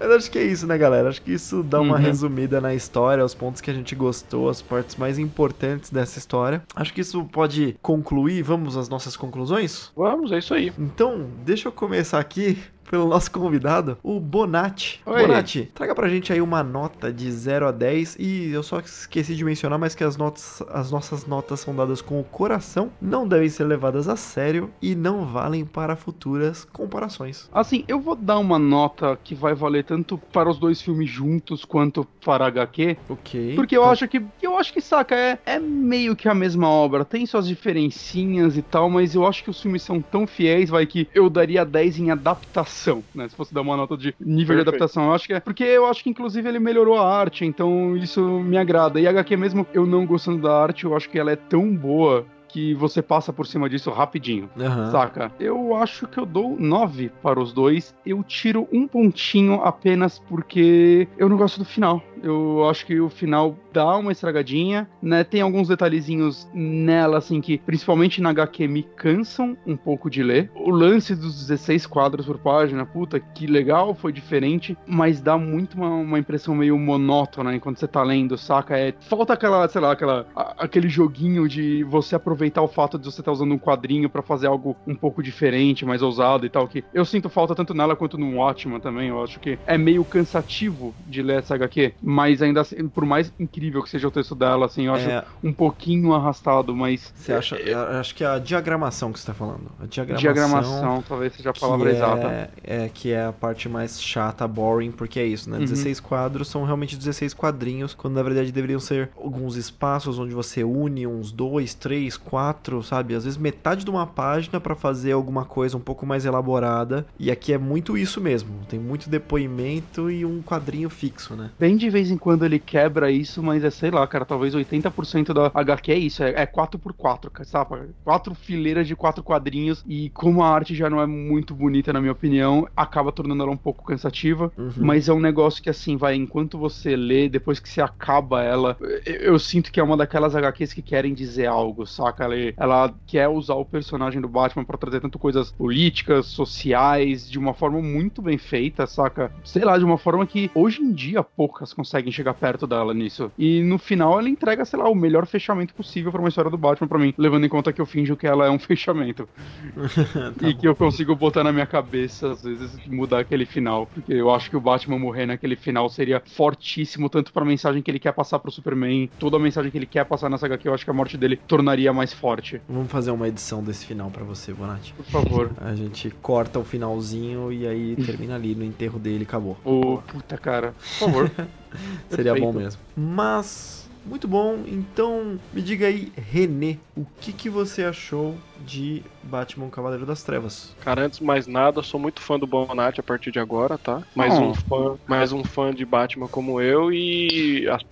Mas, acho que é isso, né, galera? Acho que isso dá uma Uhum. resumida na história, os pontos que a gente gostou, as partes mais importantes dessa história. Acho que isso pode concluir. Vamos às nossas conclusões? Vamos, é isso aí. Então, deixa eu começar aqui pelo nosso convidado, o Bonatti. Oi. Bonatti, traga pra gente aí uma nota de 0 a 10 e eu só esqueci de mencionar, mas que as notas, as nossas notas são dadas com o coração, não devem ser levadas a sério e não valem para futuras comparações. Assim, eu vou dar uma nota que vai valer tanto para os dois filmes juntos quanto para HQ. Ok. Porque eu Então, acho que. Eu acho que, saca, é, é meio que a mesma obra. Tem suas diferencinhas e tal, mas eu acho que os filmes são tão fiéis, vai, que eu daria 10 em adaptação, né? Se fosse dar uma nota de nível de Perfeito. adaptação. Eu acho que é. Porque eu acho que, inclusive, ele melhorou a arte, então isso me agrada. E a HQ, mesmo eu não gostando da arte, eu acho que ela é tão boa. Que você passa por cima disso rapidinho. aham. Saca? Eu acho que eu dou 9 para os dois. Eu tiro um pontinho apenas porque eu não gosto do final. Eu acho que o final dá uma estragadinha, né? Tem alguns detalhezinhos nela, assim, que principalmente na HQ me cansam um pouco de ler. O lance dos 16 quadros por página, puta, que legal, foi diferente, mas dá muito uma, uma impressão meio monótona enquanto você tá lendo, saca? É, falta aquela, sei lá, aquela, a, aquele joguinho de você aproveitar o fato de você estar tá usando um quadrinho para fazer algo um pouco diferente, mais ousado e tal, que eu sinto falta tanto nela quanto no Watchman também, eu acho que é meio cansativo de ler essa HQ, mas ainda assim, por mais incrível que seja o texto dela, assim, eu acho é... um pouquinho arrastado, mas... Você acha, eu acho que é a diagramação que você tá falando. A diagramação, diagramação talvez seja a palavra é, exata. É, que é a parte mais chata, boring, porque é isso, né? Uhum. 16 quadros são realmente 16 quadrinhos, quando na verdade deveriam ser alguns espaços onde você une uns dois, três, quatro, sabe? Às vezes metade de uma página para fazer alguma coisa um pouco mais elaborada. E aqui é muito isso mesmo. Tem muito depoimento e um quadrinho fixo, né? Bem de vez em quando ele quebra isso, mas é sei lá, cara, talvez 80% da HQ é isso, é, é 4x4, sabe? Quatro fileiras de quatro quadrinhos e como a arte já não é muito bonita, na minha opinião, acaba tornando ela um pouco cansativa. Uhum. Mas é um negócio que, assim, vai, enquanto você lê, depois que você acaba ela, eu, eu sinto que é uma daquelas HQs que querem dizer algo, saca? Ela, ela quer usar o personagem do Batman para trazer tanto coisas políticas, sociais, de uma forma muito bem feita, saca? Sei lá, de uma forma que hoje em dia poucas conseguem chegar perto dela nisso. E no final ela entrega, sei lá, o melhor fechamento possível para uma história do Batman para mim, levando em conta que eu finjo que ela é um fechamento. tá e bom. que eu consigo botar na minha cabeça, às vezes, mudar aquele final. Porque eu acho que o Batman morrer naquele final seria fortíssimo, tanto pra mensagem que ele quer passar pro Superman, toda a mensagem que ele quer passar nessa HQ, eu acho que a morte dele tornaria mais forte. Vamos fazer uma edição desse final para você, Bonatti. Por favor. A gente corta o finalzinho e aí termina ali no enterro dele e acabou. Ô, oh, puta cara. Por favor. Seria bom mesmo. Mas muito bom. Então, me diga aí, René, o que, que você achou de Batman Cavaleiro das Trevas? Cara, antes de mais nada, sou muito fã do Bonatti a partir de agora, tá? Mais, oh. um, fã, mais um fã de Batman como eu e as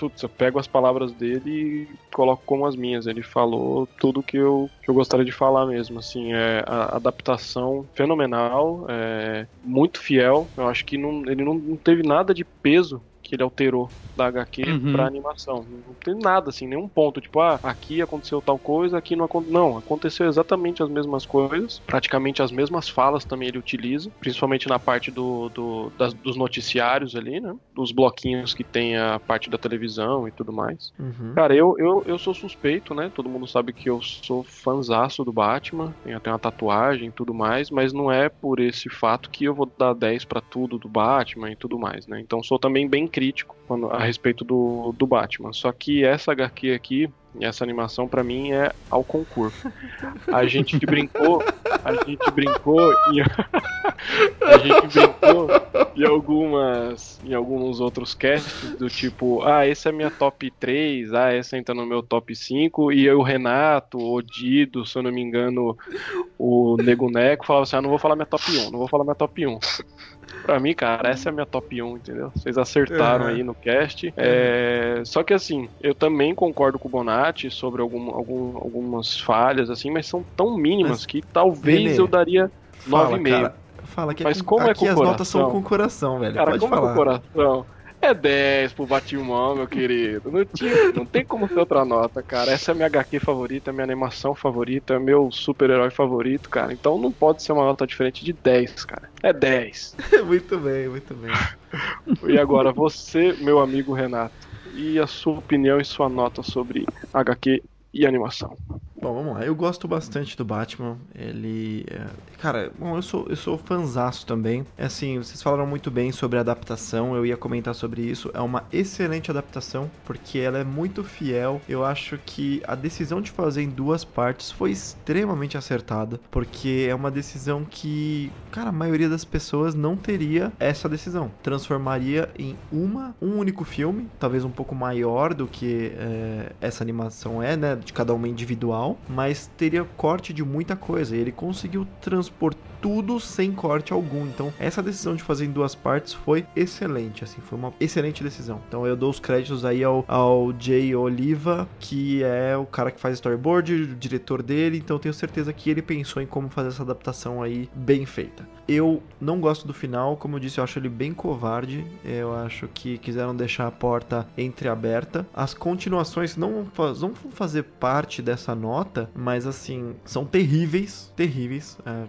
putz, eu pego as palavras dele e coloco como as minhas. Ele falou tudo que eu, que eu gostaria de falar mesmo. Assim, é a adaptação fenomenal, é, muito fiel. Eu acho que não, ele não, não teve nada de peso que ele alterou da HQ uhum. pra animação. Não tem nada, assim, nenhum ponto, tipo, ah, aqui aconteceu tal coisa, aqui não aconteceu. Não, aconteceu exatamente as mesmas coisas, praticamente as mesmas falas também ele utiliza, principalmente na parte do, do das, dos noticiários ali, né? Dos bloquinhos que tem a parte da televisão e tudo mais. Uhum. Cara, eu, eu, eu sou suspeito, né? Todo mundo sabe que eu sou fanzaço do Batman, tenho até uma tatuagem e tudo mais, mas não é por esse fato que eu vou dar 10 para tudo do Batman e tudo mais, né? Então sou também bem crítico quando, a respeito do, do Batman. Só que essa HQ aqui, essa animação para mim é ao concurso. A gente brincou, a gente brincou e a gente brincou em algumas em alguns outros casts do tipo, ah, esse é minha top 3, ah, essa entra no meu top 5 e eu, o Renato, o Dido, se eu não me engano, o Nego Neco falava assim: "Ah, não vou falar minha top 1, não vou falar minha top 1". Pra mim, cara, essa é a minha top 1, entendeu? Vocês acertaram uhum. aí no cast. É... Só que assim, eu também concordo com o Bonatti sobre algum, algum, algumas falhas, assim, mas são tão mínimas mas, que talvez eu daria 9,5. Fala que mas com, como é aqui as notas são com o coração, velho. Cara, Pode como falar. é com o coração? É 10 pro Batimão, meu querido. Não, tinha, não tem como ter outra nota, cara. Essa é a minha HQ favorita, minha animação favorita, é meu super-herói favorito, cara. Então não pode ser uma nota diferente de 10, cara. É 10. muito bem, muito bem. E agora, você, meu amigo Renato, e a sua opinião e sua nota sobre HQ e animação? Bom, vamos lá. Eu gosto bastante do Batman. Ele. É... Cara, bom, eu sou, eu sou fanzaço também. É assim, vocês falaram muito bem sobre a adaptação. Eu ia comentar sobre isso. É uma excelente adaptação, porque ela é muito fiel. Eu acho que a decisão de fazer em duas partes foi extremamente acertada. Porque é uma decisão que, cara, a maioria das pessoas não teria essa decisão. Transformaria em uma, um único filme, talvez um pouco maior do que é, essa animação é, né? De cada uma individual mas teria corte de muita coisa. E ele conseguiu transpor tudo sem corte algum. Então, essa decisão de fazer em duas partes foi excelente, assim, foi uma excelente decisão. Então, eu dou os créditos aí ao, ao Jay Oliva, que é o cara que faz storyboard, o diretor dele, então tenho certeza que ele pensou em como fazer essa adaptação aí bem feita. Eu não gosto do final, como eu disse, eu acho ele bem covarde. Eu acho que quiseram deixar a porta entreaberta. As continuações não vão, fazer parte dessa nota, mas assim, são terríveis, terríveis. É,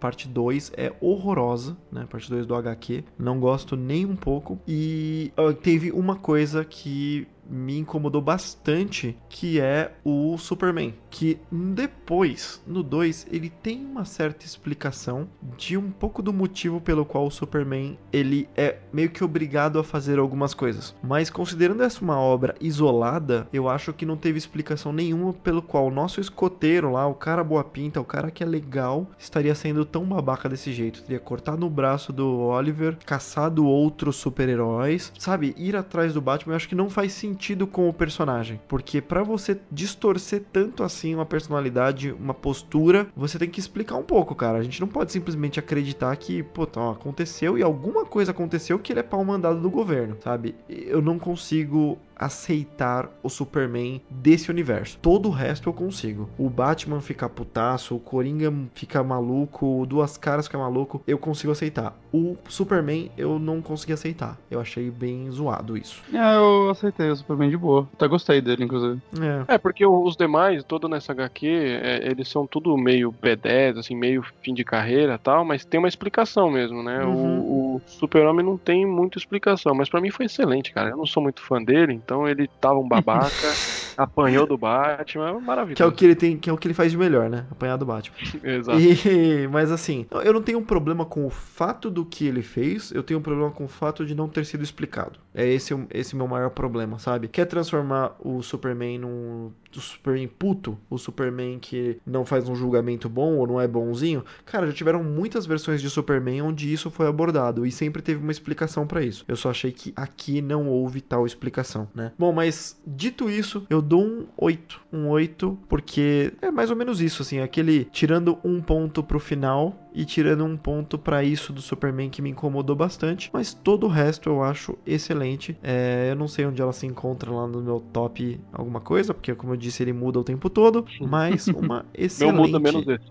parte 2 é horrorosa, né? Parte 2 do HQ. Não gosto nem um pouco. E uh, teve uma coisa que me incomodou bastante, que é o Superman. Que depois, no 2, ele tem uma certa explicação de um pouco do motivo pelo qual o Superman ele é meio que obrigado a fazer algumas coisas. Mas considerando essa uma obra isolada, eu acho que não teve explicação nenhuma pelo qual o nosso escoteiro lá, o cara boa pinta, o cara que é legal, estaria sendo tão babaca desse jeito. Teria cortado o braço do Oliver, caçado outros super-heróis, sabe? Ir atrás do Batman, eu acho que não faz sentido sentido com o personagem. Porque para você distorcer tanto assim uma personalidade, uma postura, você tem que explicar um pouco, cara. A gente não pode simplesmente acreditar que, pô, tá, aconteceu e alguma coisa aconteceu que ele é pau mandado do governo, sabe? Eu não consigo aceitar o Superman desse universo. Todo o resto eu consigo. O Batman fica putaço, o Coringa fica maluco, o Duas Caras fica maluco, eu consigo aceitar. O Superman eu não consegui aceitar. Eu achei bem zoado isso. É, eu aceitei o Superman de boa. Até gostei dele, inclusive. É, é porque os demais, todo nessa HQ, é, eles são tudo meio B10, assim, meio fim de carreira tal, mas tem uma explicação mesmo, né? Uhum. O, o Super-Homem não tem muita explicação, mas para mim foi excelente, cara. Eu não sou muito fã dele, então então ele tava um babaca, apanhou do Batman, maravilhoso. Que é o que ele tem, que é o que ele faz de melhor, né? Apanhar do Batman. Exato. E, mas assim, eu não tenho um problema com o fato do que ele fez, eu tenho um problema com o fato de não ter sido explicado. É esse esse meu maior problema, sabe? Quer transformar o Superman num do Superman puto, o Superman que não faz um julgamento bom ou não é bonzinho, cara, já tiveram muitas versões de Superman onde isso foi abordado e sempre teve uma explicação para isso. Eu só achei que aqui não houve tal explicação, né? Bom, mas dito isso, eu dou um 8. Um 8 porque é mais ou menos isso, assim, aquele tirando um ponto pro final e tirando um ponto para isso do Superman que me incomodou bastante, mas todo o resto eu acho excelente. É, eu não sei onde ela se encontra lá no meu top alguma coisa, porque como eu disse ele muda o tempo todo, mas uma excelente. Não muda menos esse.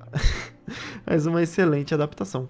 mas uma excelente adaptação.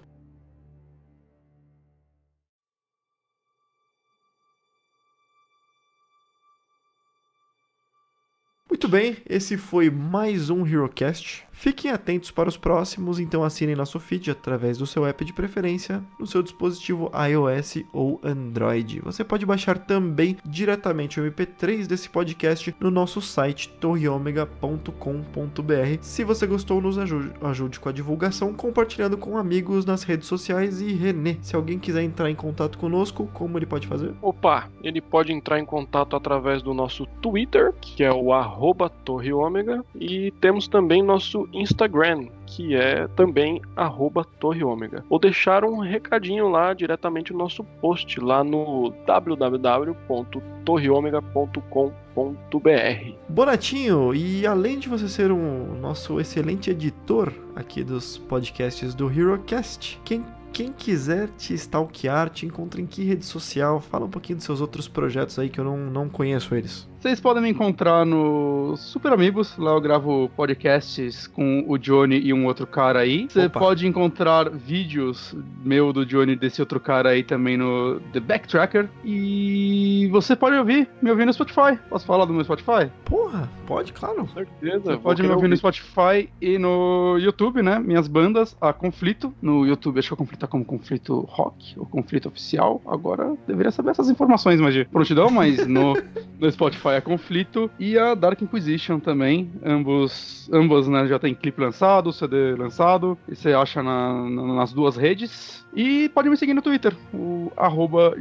Muito bem, esse foi mais um HeroCast. Fiquem atentos para os próximos, então assinem nosso feed através do seu app de preferência no seu dispositivo iOS ou Android. Você pode baixar também diretamente o MP3 desse podcast no nosso site torreomega.com.br. Se você gostou, nos ajude, ajude com a divulgação, compartilhando com amigos nas redes sociais. E Renê, se alguém quiser entrar em contato conosco, como ele pode fazer? Opa, ele pode entrar em contato através do nosso Twitter, que é o arroba torreômega, e temos também nosso Instagram, que é também arroba Torre Ômega. Ou deixar um recadinho lá diretamente no nosso post, lá no www.torreomega.com.br. Bonatinho, e além de você ser um nosso excelente editor aqui dos podcasts do HeroCast, quem quem quiser te stalkear, te encontra em que rede social? Fala um pouquinho dos seus outros projetos aí que eu não, não conheço eles. Vocês podem me encontrar no Super Amigos, lá eu gravo podcasts com o Johnny e um outro cara aí. Você pode encontrar vídeos meu do Johnny desse outro cara aí também no The Backtracker. E você pode ouvir, me ouvir no Spotify. Posso falar do meu Spotify? Porra, pode, claro. Com certeza. Você pode me ouvir, ouvir no Spotify e no YouTube, né? Minhas bandas, a Conflito. No YouTube, acho que a Conflito tá como Conflito Rock, ou Conflito Oficial. Agora, deveria saber essas informações mais de prontidão, mas no, no Spotify Fire Conflito e a Dark Inquisition também. Ambos, ambas né, já tem clipe lançado, CD lançado. E você acha na, na, nas duas redes. E pode me seguir no Twitter, o arroba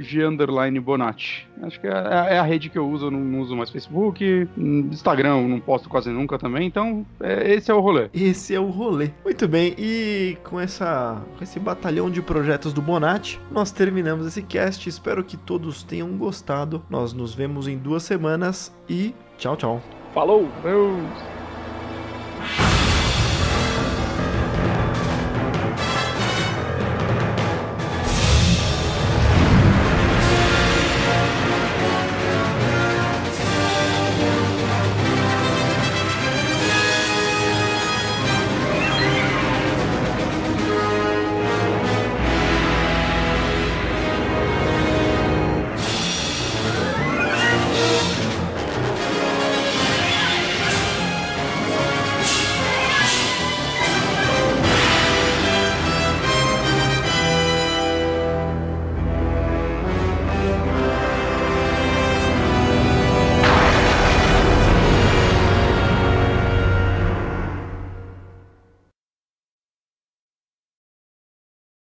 Bonatti. Acho que é, é, a rede que eu uso, eu não, não uso mais Facebook, Instagram eu não posto quase nunca também, então é, esse é o rolê. Esse é o rolê. Muito bem, e com, essa, com esse batalhão de projetos do Bonatti, nós terminamos esse cast. Espero que todos tenham gostado. Nós nos vemos em duas semanas e tchau, tchau. Falou! Deus.